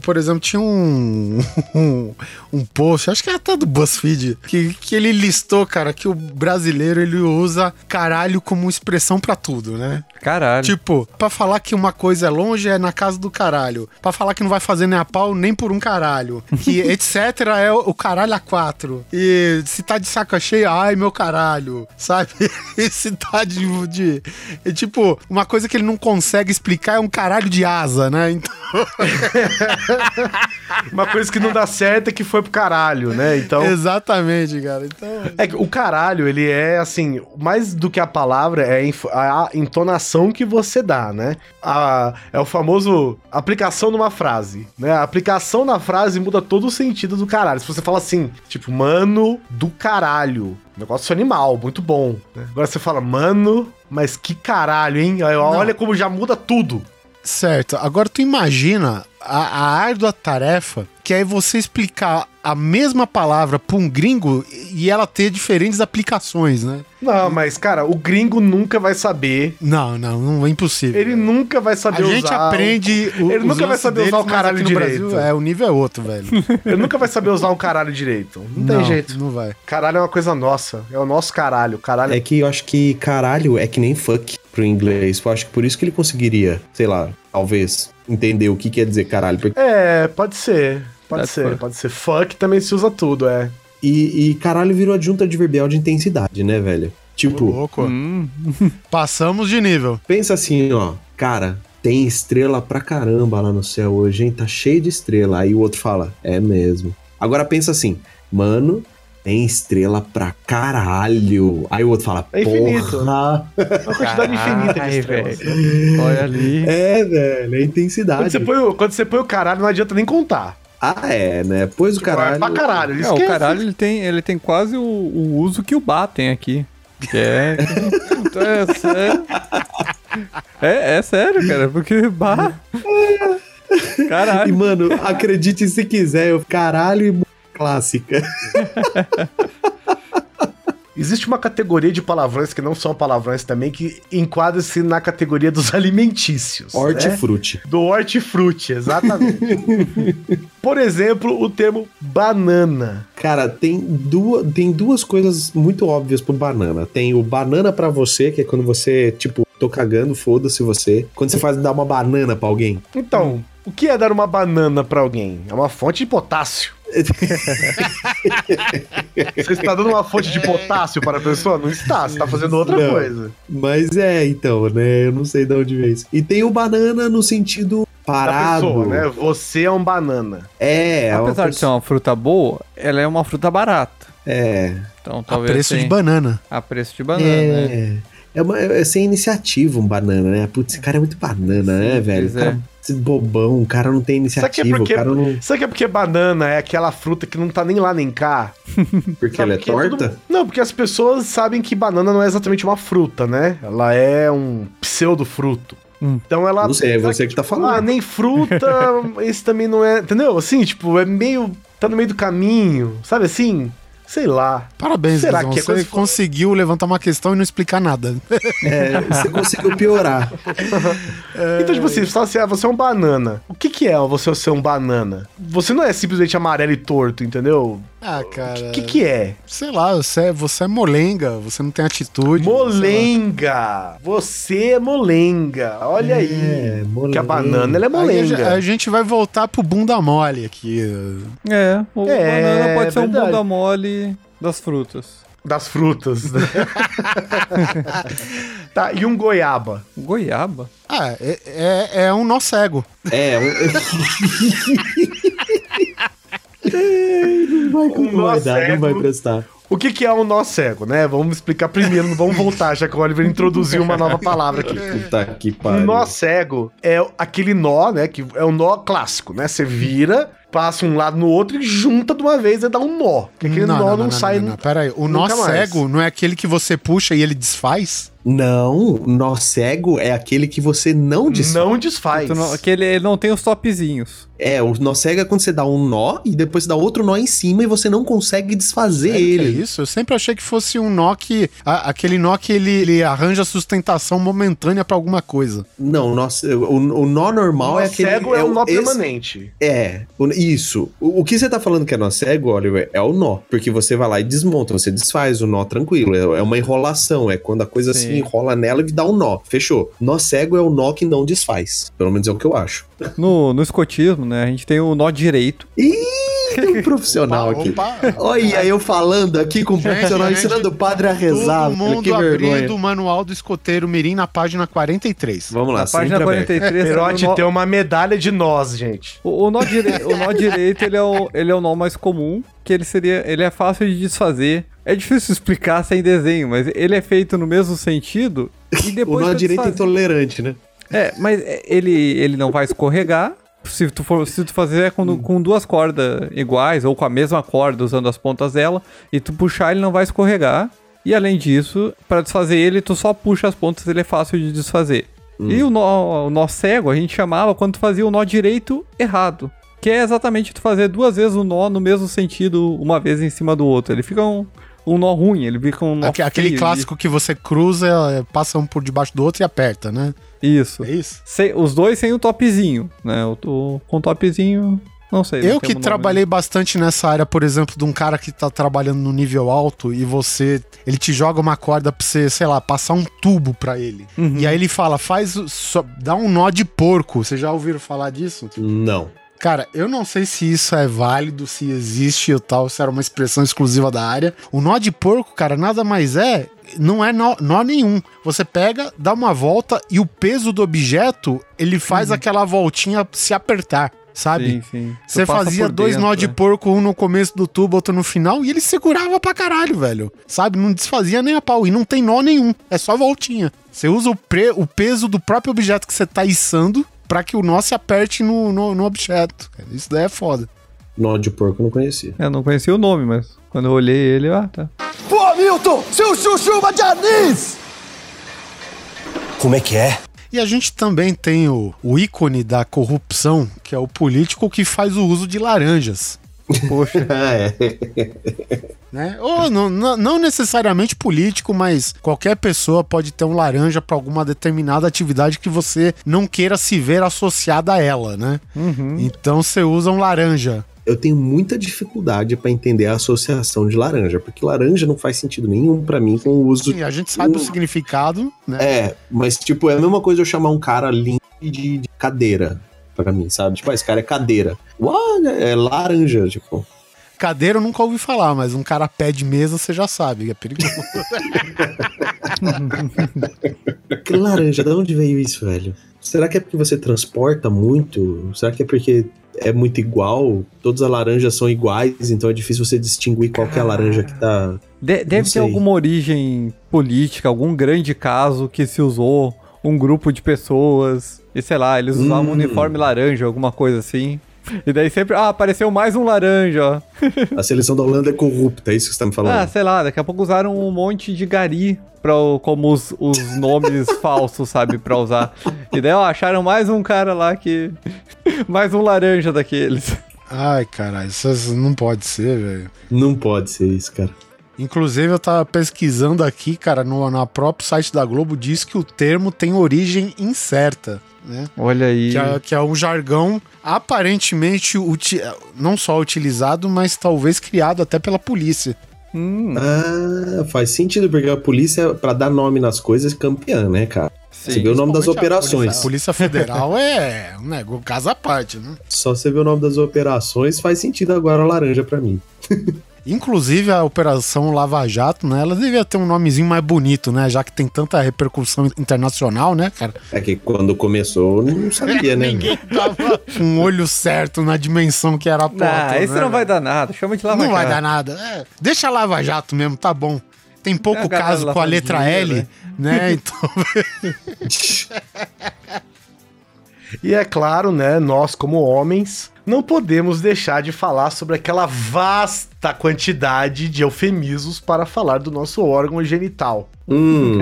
por, exemplo, tinha um, um, um post, acho que é até do BuzzFeed, que, que ele listou, cara, que o brasileiro ele usa caralho como expressão pra tudo, né? Caralho. Tipo, pra falar que uma coisa é longe é na casa do caralho. Pra falar que não vai fazer nem a pau nem por um caralho. Que etc é o o caralho a quatro. E se tá de saco cheio, ai meu caralho. Sabe? E se tá de. De é tipo, uma coisa que ele não consegue explicar é um caralho de asa, né? Então, Uma coisa que não dá certo é que foi pro caralho, né? Então. exatamente, cara. Então. É que o caralho, ele é assim, mais do que a palavra, é a entonação que você dá, né? A- é o famoso aplicação numa frase, né? A aplicação na frase muda todo o sentido do caralho. Se você fala assim, tipo, mano do caralho, negócio animal, muito bom. né? Agora você fala, mano, mas que caralho, hein? Olha como já muda tudo. Certo. Agora tu imagina a, a árdua tarefa que é você explicar a mesma palavra pra um gringo e ela ter diferentes aplicações, né? Não, mas, cara, o gringo nunca vai saber. Não, não, não é impossível. Ele nunca vai a saber usar. gente aprende. o- Ele nunca vai saber usar o caralho direito. Brasil, é, o nível é outro, velho. Ele nunca vai saber usar um caralho direito. Não, tem jeito. Não vai. Caralho é uma coisa nossa. É o nosso caralho. Caralho É que eu acho que caralho é que nem fuck pro inglês. Eu acho que por isso que ele conseguiria, sei lá, talvez, entender o que quer dizer caralho. Porque- É, pode ser. Pode That's ser, fuck. pode ser. Fuck também se usa tudo, é. E, e caralho virou adjunta adverbial de intensidade, né, velho? Tipo, Louco. Hum, Passamos de nível. pensa assim, ó, cara, tem estrela pra caramba lá no céu hoje, hein? Tá cheio de estrela. Aí o outro fala, é mesmo. Agora pensa assim, mano, tem estrela pra caralho. Aí o outro fala, É infinito. porra. É uma quantidade infinita de estrelas. velho. Olha ali. É, velho, é intensidade. Quando você, põe o, quando você põe o caralho, não adianta nem contar. Ah, é, né? Pôs o Vai caralho. pra caralho. Ele É, o caralho ele tem, ele tem quase o, o uso que o Bá tem aqui. Que é. é sério. É, é sério, cara, porque Bá. E, Caralho. mano, acredite se quiser, eu caralho e clássica. existe uma categoria de palavrões que não são palavrões também, que enquadra-se na categoria dos alimentícios. né? Hortifruti. Do hortifruti, exatamente. Por exemplo, o termo banana. Cara, tem duas, tem duas coisas muito óbvias pro banana. Tem o banana pra você, que é quando você, tipo, tô cagando, foda-se você. Quando você faz dar uma banana pra alguém. Então, o que é dar uma banana pra alguém? É uma fonte de potássio. Você está dando uma fonte de potássio para a pessoa? Não está, você está fazendo outra Não. coisa. Mas é, então, né? Eu não sei de onde veio isso. E tem o banana no sentido parado. pessoa, né? Você é um banana. É, é Apesar de ser uma fruta boa, ela é uma fruta barata. É. Então A talvez preço de tenha- banana. a preço de banana, né? É. É, uma, é sem iniciativa um banana, né? Putz, esse cara é muito banana, né, velho? Cara, é. Esse bobão, o cara não tem Sabe que é iniciativa, porque, o cara não. sabe que é porque banana é aquela fruta que não tá nem lá nem cá? Porque Sabe ela é porque torta? todo- Não, porque as pessoas sabem que banana não é exatamente uma fruta, né? Ela é um pseudo-fruto. Hum. Então ela. Não sei, é você que tá tipo, falando. Ah, nem fruta, esse também não é. Entendeu? Assim, tipo, é meio. Tá no meio do caminho, sabe assim? Sei lá. Parabéns, Será Guizão, que é Você conseguiu levantar uma questão e não explicar nada. É, você conseguiu piorar. Então, tipo assim, você fala assim, ah, você é um banana. O que que é você ser um banana? Você não é simplesmente amarelo e torto, entendeu? Ah, cara. O que que é? Sei lá, você é, você é molenga, você não tem atitude. Molenga! Você é molenga. Olha aí. É, Que a banana, ela é Aí a, molenga. a gente vai voltar pro bunda mole aqui. É, o É, banana pode ser um verdade. bunda mole das frutas. Das frutas, né? tá, e um goiaba? Goiaba? Ah, é, é, é um nó cego. É, um... não vai, Um não vai dar, não vai prestar. O que que é um nó cego, né? Vamos explicar primeiro, não vamos voltar, já que o Oliver introduziu uma nova palavra aqui. Puta que Um pariu. nó cego é aquele nó, né? Que é o nó clássico, né? Você vira, passa um lado no outro e junta de uma vez e dá um nó. Porque aquele nó não, sai. Não, não. Pera aí, o nó mais. cego não é aquele que você puxa e ele desfaz? Não, nó cego é aquele que você não desfaz. Não desfaz. Não- Aquele ele não tem os topzinhos. É, o nó cego é quando você dá um nó e depois você dá outro nó em cima e você não consegue desfazer que ele. É isso? Eu sempre achei que fosse um nó que. a- aquele nó que ele, ele arranja sustentação momentânea pra alguma coisa. Não, o nó, o, o nó normal Nó é aquele. cego é, um nó esse- permanente. É, o- isso. O, o que você tá falando que é nó cego, Oliver, é o nó. Porque você vai lá e desmonta, você desfaz o nó tranquilo. É, é uma enrolação, é quando a coisa se Sim. Enrola nela e dá um nó. Fechou. Nó cego é o nó que não desfaz. Pelo menos é o que eu acho. No, no escotismo, né? A gente tem o nó direito. Ih, tem um profissional aqui. Opa, Olha, eu falando aqui com o profissional, gente, ensinando o padre a rezar. Todo mundo que vergonha. abrindo o manual do escoteiro Mirim na página 43. Vamos lá, Na página sempre aberto. 43. Perote o nó- tem uma medalha de nós, gente. O, o nó, direi- o nó direito, ele é o, ele é o nó mais comum, que ele seria, ele é fácil de desfazer. É difícil explicar sem desenho, mas ele é feito no mesmo sentido e O depois nó pra direito é intolerante, né? É, mas é, ele, ele não vai escorregar. Se tu, for, se tu fazer com, com duas cordas iguais ou com a mesma corda usando as pontas dela e tu puxar, ele não vai escorregar. E além disso, para desfazer ele, tu só puxa as pontas, ele é fácil de desfazer. E o nó, o nó cego a gente chamava quando tu fazia o nó direito errado. Que é exatamente tu fazer duas vezes o nó no mesmo sentido, uma vez em cima do outro. Ele fica um, um nó ruim, ele fica um nó Aque- aquele feio, clássico que você cruza, é, passa um por debaixo do outro e aperta, né? Isso. É isso? Sem- os dois sem o topzinho, né? O, o, com o topzinho, não sei. não Eu tem que nome. trabalhei bastante nessa área, por exemplo, de um cara que tá trabalhando no nível alto e você. Ele te joga uma corda pra você, sei lá, passar um tubo pra ele. Uhum. E aí ele fala, faz. o- Só, dá um nó de porco. Vocês já ouviram falar disso? Não. Cara, eu não sei se isso é válido, se existe ou tal, se era uma expressão exclusiva da área. O nó de porco, cara, nada mais é. Não é nó, nó nenhum. Você pega, dá uma volta e o peso do objeto, ele faz aquela voltinha se apertar, sabe? Sim, sim. Você fazia dois dentro, nó de né? porco, um no começo do tubo, outro no final, e ele segurava pra caralho, velho. Sabe? Não desfazia nem a pau. E não tem nó nenhum. É só voltinha. Você usa o, pre- o peso do próprio objeto que você tá içando pra que o nó se aperte no, no, no objeto. Isso daí é foda. Nó de porco eu não conhecia. Eu não conhecia o nome, mas quando eu olhei ele, ah, tá. Pô, Milton, seu chuchuba de anis! Como é que é? E a gente também tem o, o ícone da corrupção, que é o político que faz o uso de laranjas. Poxa. É. né? Ou não, não- não necessariamente político, mas qualquer pessoa pode ter um laranja para alguma determinada atividade que você não queira se ver associada a ela, né? Então você usa um laranja. Eu tenho muita dificuldade pra entender a associação de laranja, porque laranja não faz sentido nenhum pra mim com o uso. Sim, a gente sabe o significado, né? É, mas tipo, é a mesma coisa eu chamar um cara lindo de, de cadeira pra mim, sabe? Tipo, ah, esse cara é cadeira. Uau, é laranja, tipo. Cadeira eu nunca ouvi falar, mas um cara pé de mesa você já sabe, é perigoso. Que laranja, de onde veio isso, velho? Será que é porque você transporta muito? Será que é porque é muito igual? Todas as laranjas são iguais, então é difícil você distinguir qual é a laranja que tá. De- deve ter alguma origem política, algum grande caso que se usou um grupo de pessoas e sei lá, eles usavam um Hum. uniforme laranja, alguma coisa assim. E daí sempre, ah, apareceu mais um laranja, ó. A seleção da Holanda é corrupta, é isso que você tá me Ah, falando? sei lá, daqui a pouco usaram um monte de gari pra, o- como os, os nomes falsos, sabe, pra usar. E daí, ó, acharam mais um cara lá que. mais um laranja daqueles. Ai, caralho, isso não pode ser, velho. Não pode ser isso, cara. Inclusive, eu tava pesquisando aqui, cara, no, no próprio site da Globo, diz que o termo tem origem incerta, né? Olha aí. Que é, que é um jargão aparentemente uti- não só utilizado, mas talvez criado até pela polícia. Hum, Ah, faz sentido, porque a polícia, pra dar nome nas coisas, é campeã, né, cara? sim. Você vê o nome das Principalmente a operações. Polícia, a polícia Federal é um negócio, casa à parte, né? Só você vê o nome das operações, faz sentido agora a laranja pra mim. Inclusive a Operação Lava Jato, né? Ela devia ter um nomezinho mais bonito, né? Já que tem tanta repercussão internacional, né, cara? É que quando começou, não sabia, né? Ninguém tava com o olho certo na dimensão que era a porta. Nah, esse né, não vai dar nada. Chama de lava Não vai Jato. dar nada. É, deixa a Lava Jato mesmo, tá bom. Tem pouco É caso com a letra L, né? Então, E é claro, né, nós como homens não podemos deixar de falar sobre aquela vasta quantidade de eufemismos para falar do nosso órgão genital. Uhum.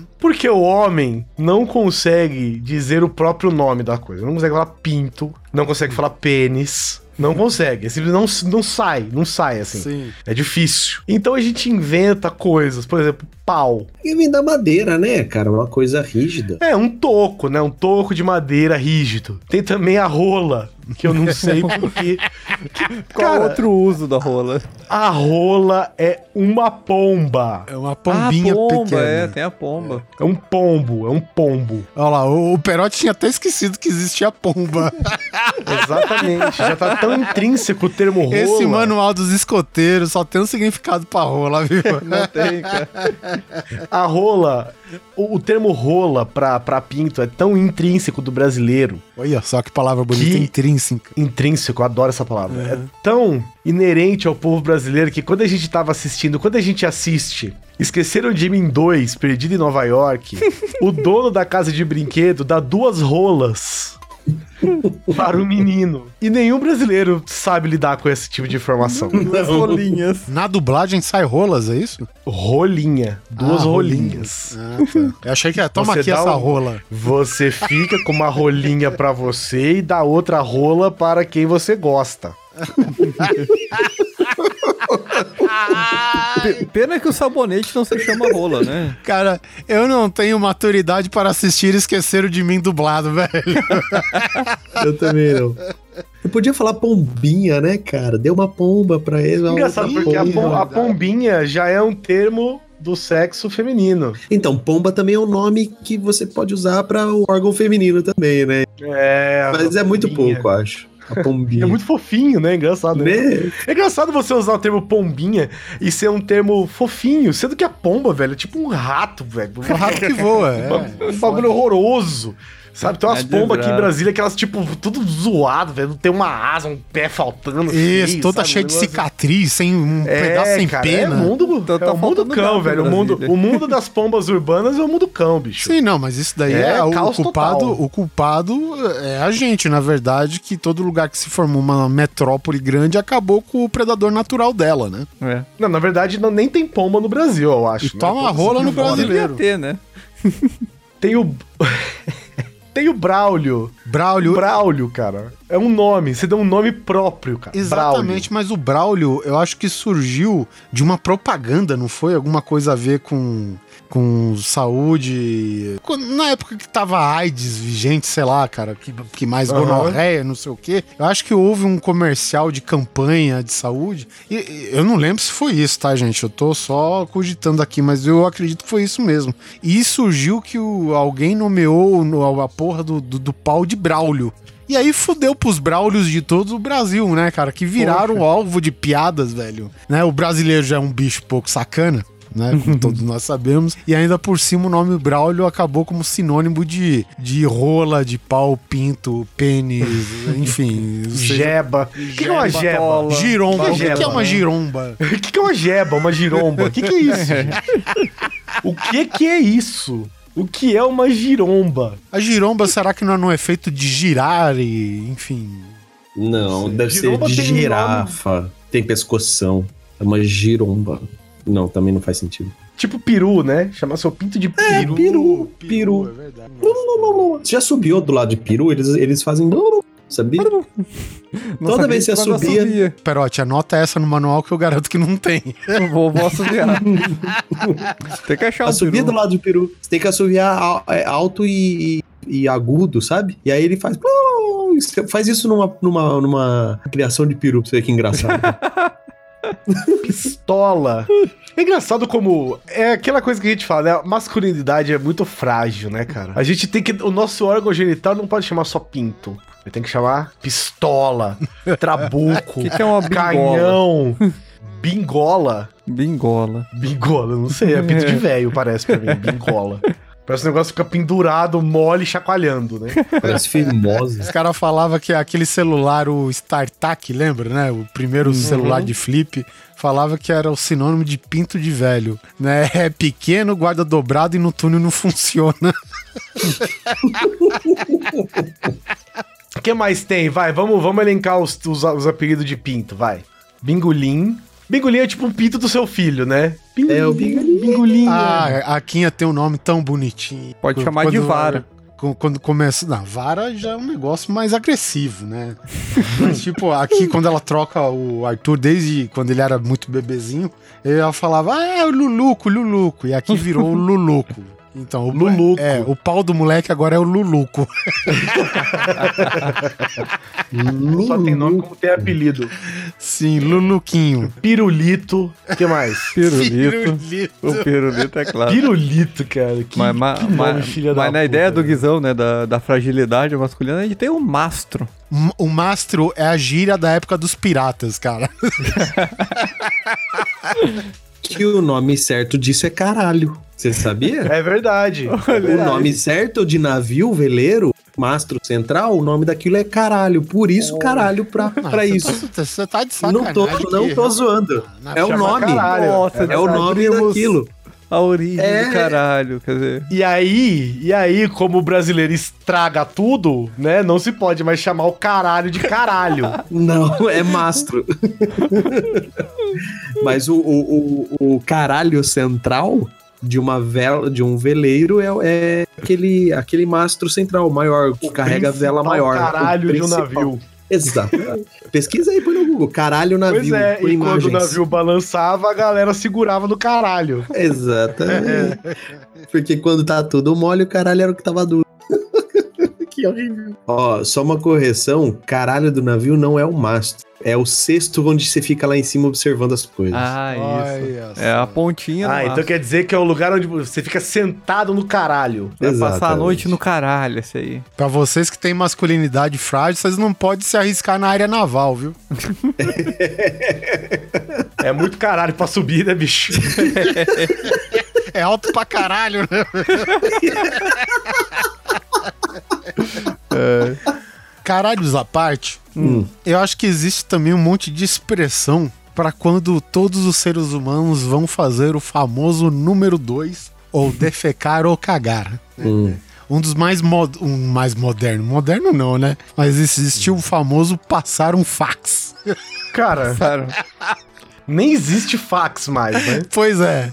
Porque o homem não consegue dizer o próprio nome da coisa. Não consegue falar pinto, não consegue falar pênis. Não consegue. É simplesmente não, não sai, não sai assim. sim. É difícil. Então a gente inventa coisas, por exemplo, pau. E vem da madeira, né, cara? Uma coisa rígida. É, um toco, né? Um toco de madeira rígido. Tem também a rola, que eu não sei porque. Qual Cara, outro uso da rola? a rola é uma pomba. É uma pombinha ah, pomba, pequena. é, tem a pomba. É um pombo, é um pombo. Olha lá, o, o Perotti tinha até esquecido que existia pomba. Exatamente. Já tá tão intrínseco o termo rola. Esse manual dos escoteiros só tem um significado pra rola, viu? Não tem, cara. A rola, o, o termo rola pra, pra pinto é tão intrínseco do brasileiro. Olha só que palavra bonita, Que- intrínseca. Intrínseco, eu adoro essa palavra. É. tão inerente ao povo brasileiro que quando a gente tava assistindo, quando a gente assiste Esqueceram de Mim 2, Perdido em Nova York, o dono da casa de brinquedo dá duas rolas para o menino. E nenhum brasileiro sabe lidar com esse tipo de informação. Duas rolinhas. Na dublagem sai rolas, é isso? Rolinha. Duas Ah, rolinhas. Ah, tá. Eu achei que era, toma Você aqui essa um- rola. Você fica com uma rolinha pra você e dá outra rola para quem você gosta. Pena que o sabonete não se chama rola, né? Cara, eu não tenho maturidade para assistir Esqueceram de Mim dublado, velho. Eu também não. Eu podia falar pombinha, né, cara? Deu uma pomba pra ele. uma Engraçado, porque a, pomba. pom- a pombinha já é um termo do sexo feminino. Então, pomba também é um nome que você pode usar pra o órgão feminino também, né? É. Mas é muito pouco, acho. A pombinha. É muito fofinho, né? Engraçado, né? Né? É engraçado você usar o termo pombinha e ser um termo fofinho, sendo que a pomba, velho, é tipo um rato, velho. É o rato que voa, é. Um bagulho horroroso. Sabe, tem umas É pombas aqui em. Brasília que elas, tipo, tudo zoado, velho. Não tem uma asa, um pé faltando. Isso, feio, toda sabe? cheia Um de negócio- cicatriz, sem um pedaço sem cara, pena. É o mundo, Então é tá o mundo faltando cão, gato em velho. O mundo, o mundo das pombas urbanas é o mundo cão, bicho. Sim, não, mas isso daí é, É o culpado. total. O culpado é a gente, na verdade, que todo lugar que se formou uma metrópole grande acabou com o predador natural dela, né? É. Não, na verdade, não, nem tem pomba no Brasil, eu acho. E toma rola no brasileiro. ter, né? Tem o. tem o Braulio. Braulio. Braulio, cara. É um nome. Você deu um nome próprio, cara. Exatamente, mas o Braulio, eu acho que surgiu de uma propaganda, não foi? Alguma coisa a ver com, com saúde. Na época que tava AIDS vigente, sei lá, cara, que, que mais Aham. gonorreia, não sei o quê. Eu acho que houve um comercial de campanha de saúde. E, eu não lembro se foi isso, tá, gente? Eu tô só cogitando aqui, mas eu acredito que foi isso mesmo. E surgiu que o, alguém nomeou no- a porra do, do, do pau de Braulio. E aí fudeu pros Braulios de todo o Brasil, né, cara? Que viraram alvo de piadas, velho. Né? O brasileiro já é um bicho pouco sacana. Né, como todos nós sabemos. E ainda por cima o nome Braulio acabou como sinônimo de, de rola, de pau, pinto, pênis, enfim. seja, Jeba. O que, que é uma Jeba, tola. Giromba. O que, que é uma né? giromba? O que, que é uma jeba? Uma giromba? O que, que é isso? o que, que é isso? O que é uma giromba? A giromba, será que não não é feito de girar e, enfim... Não, deve Giromba ser de tem nome. girafa. Tem pescoção. É uma giromba. Não, também não faz sentido. Tipo peru, né? Chamar seu pinto de É, peru. peru, peru. É verdade. Você já subiu do lado de peru? Eles, eles fazem. Sabia? Não Toda sabia vez que assobia- assovia. Perote, anota essa no manual que eu garanto que não tem. Eu vou, vou assoviar. Tem que achar Assovia peru. do lado de peru. Você tem que assoviar é, alto e, e- e agudo, sabe? E aí ele faz. Você Faz isso numa, numa, numa criação de peru pra você ver que engraçado. Pistola. É engraçado como. É aquela coisa que a gente fala, né? A masculinidade é muito frágil, né, cara? A gente tem que. O nosso órgão genital não pode chamar só pinto. Ele tem que chamar pistola, trabuco, que, que é uma bingola? canhão, bingola. Bingola. Bingola, não sei, é pinto de velho, parece pra mim, bingola. Parece um negócio que fica pendurado, mole, chacoalhando, né? Parece fimosa. Os caras falavam que aquele celular, o StarTAC, lembra, né? O primeiro celular de flip, falava que era o sinônimo de pinto de velho, né? É pequeno, guarda dobrado e no túnel não funciona. O que mais tem? Vai, vamos, vamos elencar os, os, os apelidos de pinto, vai. Bingolim. Bingolim é tipo um pinto do seu filho, né? Bingolim, É, o bingolim. Bingolim. Ah, a Quinha tem um nome tão bonitinho. Pode chamar de vara. Quando, quando começa. Não, vara já é um negócio mais agressivo, né? Mas, tipo, aqui, quando ela troca o Arthur, desde quando ele era muito bebezinho, ela falava, ah, é o Luluco, Luluco. E aqui virou o Luluco. Então, o Luluco. É, o pau do moleque agora é o Luluco. Só tem nome como tem apelido. Sim, Luluquinho. Pirulito. O que mais? Pirulito. O pirulito é claro. Pirulito, cara. Que, Mas, mas, que nome, mas, filha da mas na puta, ideia do velho. Guizão, né, da, da fragilidade masculina, a gente tem o mastro. M- O mastro é a gíria da época dos piratas, cara. Que o nome certo disso é caralho. Você sabia? É verdade. o nome certo de navio, veleiro, mastro central, o nome daquilo é caralho. Por isso, caralho, pra, pra isso. Você tá de Não sacanagem. tô, não tô zoando. É o nome. caralho. Nossa, É o nome daquilo. A origem É. do caralho, quer dizer... E aí, e aí, como o brasileiro estraga tudo, né? Não se pode mais chamar o caralho de caralho. Não, é mastro. Mas o, o, o, o caralho central de uma vela, de um veleiro é, é aquele, aquele mastro central maior, que carrega a vela maior. Caralho O de um navio. Exato. Pesquisa aí, põe no Google. Caralho navio. Pois é, e quando o imagens. navio balançava, a galera segurava no caralho. Exatamente. Porque quando tá tudo mole, o caralho era o que tava duro. Que horrível. Ó, só uma correção: caralho do navio não é o mastro. É o cesto onde você fica lá em cima observando as coisas. Ah, isso. Olha É a pontinha Ah, então mastro. quer dizer que é o lugar onde você fica sentado no caralho. Vai passar a Exatamente. noite no caralho, esse aí. Pra vocês que têm masculinidade frágil, vocês não podem se arriscar na área naval, viu? É muito caralho pra subir, né, bicho? É alto pra caralho, né? É. Caralhos à parte, eu acho que existe também um monte de expressão pra quando todos os seres humanos vão fazer o famoso número 2, ou defecar ou cagar. Hum. Um dos mais, mod um mais moderno. Moderno não, né? Mas existiu o famoso passar um fax. Cara, nem existe fax mais, né? Pois é.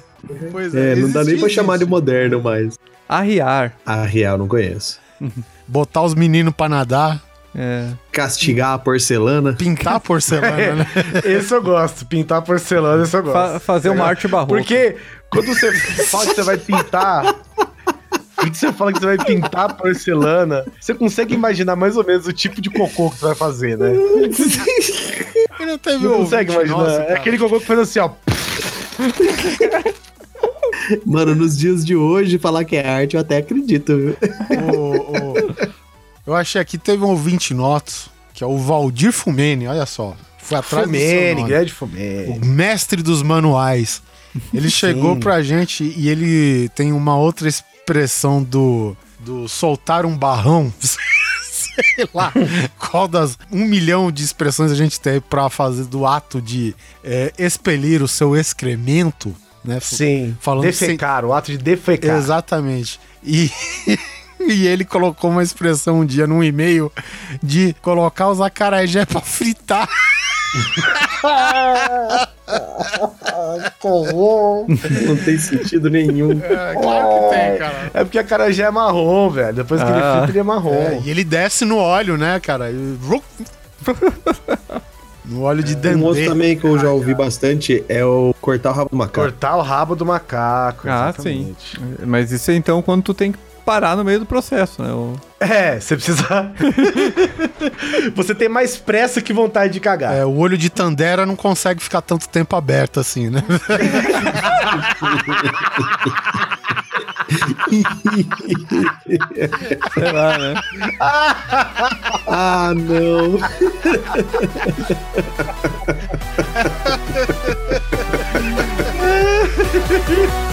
Pois É, não dá nem pra existe chamar de moderno mais. arriar. Ah, real, não conheço. botar os meninos pra nadar, É. Castigar a porcelana. pintar porcelana, né? Esse eu gosto. Pintar porcelana, esse eu gosto. Fa- fazer uma arte barroca. Porque quando você fala que você vai pintar. Quando você fala que você vai pintar porcelana, você consegue imaginar mais ou menos o tipo de cocô que você vai fazer, né? E não teve Não consegue imaginar. nosso, é aquele cocô que faz assim, ó. Mano, nos dias de hoje, falar que é arte, eu até acredito, viu? O- o- Eu achei aqui, teve um ouvinte nosso, que é o Valdir Fumene, olha só. Foi atrás Fumene, grande Fumene. o mestre dos manuais. Ele chegou pra gente e ele tem uma outra expressão do, do soltar um barrão. Sei lá qual das um milhão de expressões a gente tem pra fazer do ato de é, expelir o seu excremento, né? Sim, Falando defecar, o ato de defecar. Exatamente. E, e ele colocou uma expressão um dia num e-mail de colocar os acarajé pra fritar. Não tem sentido nenhum. É, claro que tem, cara. É porque a cara já é marrom, velho. Depois que ele Ah. frita, ele é marrom. É, e ele desce no óleo, né, cara? E- No óleo de Um outro dendê. também que eu já ouvi bastante é o cortar o rabo do macaco. Cortar o rabo do macaco. Ah, exatamente. Mas isso é então quando tu tem que parar no meio do processo, né? O- É, você precisa. você tem mais pressa que vontade de cagar. É, o olho de Tandera não consegue ficar tanto tempo aberto assim, né? Sei lá, né? Ah, não.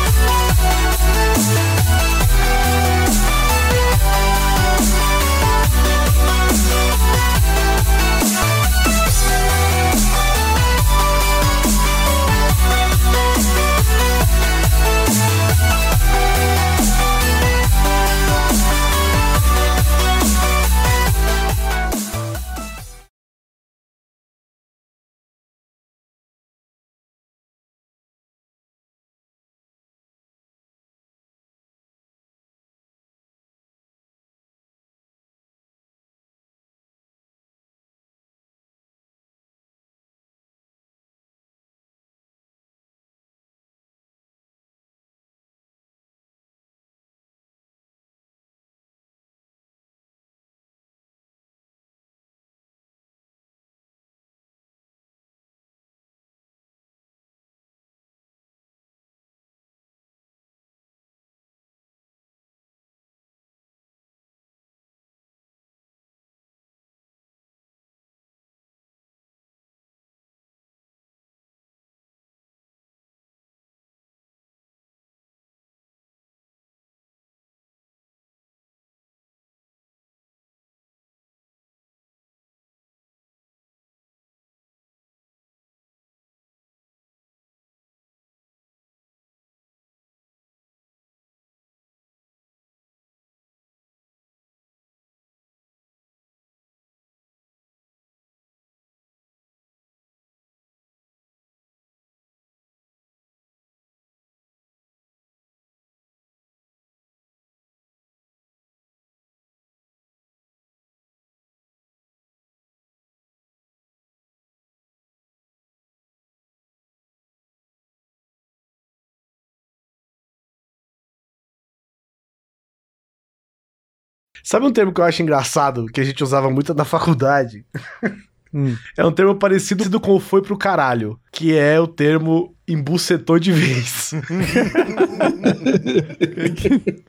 Sabe um termo que eu acho engraçado, que a gente usava muito na faculdade? Hum. É um termo parecido com o foi pro caralho, que é o termo embucetou de vez.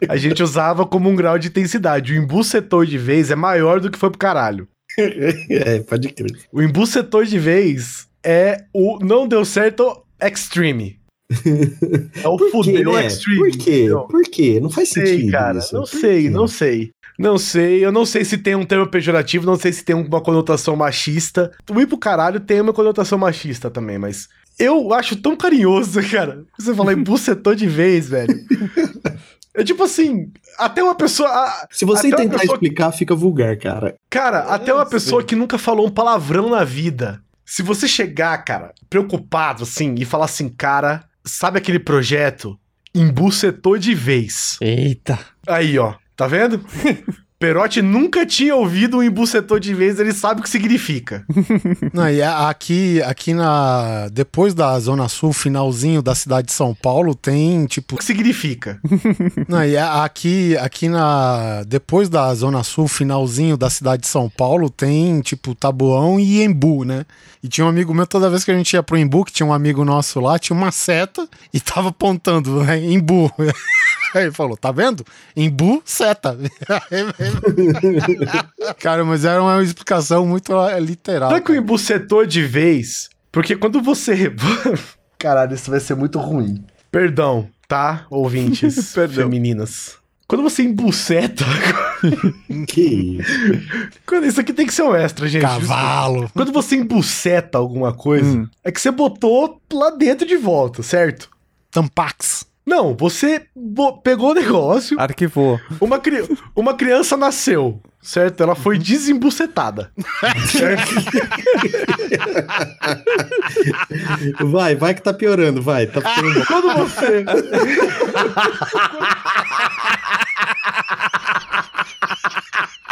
a gente usava como um grau de intensidade. O embucetou de vez é maior do que foi pro caralho. É, pode crer. O embucetou de vez é o não deu certo extreme. É o fudeu né? extreme. Por quê? Por quê? Não faz sei, sentido cara. isso. Não Por sei, quê? não sei. Não sei, eu não sei se tem um termo pejorativo, não sei se tem uma conotação machista. O ir pro caralho tem uma conotação machista também, mas eu acho tão carinhoso, cara. Você falar embucetou de vez, velho. É tipo assim, até uma pessoa. Se você tentar pessoa- explicar, fica vulgar, cara. Cara, até uma pessoa que nunca falou um palavrão na vida. Se você chegar, cara, preocupado assim e falar assim, cara, sabe aquele projeto? Embucetou de vez. Eita. Aí, ó, tá vendo? Perotti nunca tinha ouvido um embucetou de vez, ele sabe o que significa. Não, e aqui, aqui na. Depois da Zona Sul, finalzinho da cidade de São Paulo, tem tipo. O que significa? Não, e aqui, aqui na. Depois da Zona Sul, finalzinho da cidade de São Paulo, tem tipo Tabuão e Embu, né? E tinha um amigo meu, toda vez que a gente ia pro Embu, que tinha um amigo nosso lá, tinha uma seta e tava apontando, né? Embu. Aí ele falou, tá vendo? Embu, seta. Cara, mas era uma explicação muito eh, literal. Sabe que o embucetou de vez? Porque quando você. Caralho, isso vai ser muito ruim. Perdão, tá, ouvintes Perdão. femininas. Quando você embuceta. Que isso? Isso aqui tem que ser um extra, gente. Cavalo. Quando você embuceta alguma coisa, Hum. é que você botou lá dentro de volta, certo? Tampax. Não, você pegou o negócio, Arquivou. uma, cri- uma criança nasceu, certo? Ela foi desembucetada. certo? Vai, vai que tá piorando, vai. Tá bom. Quando você.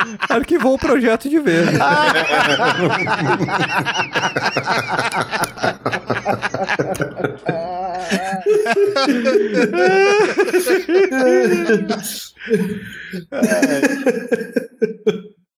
Arquivou o projeto de vez.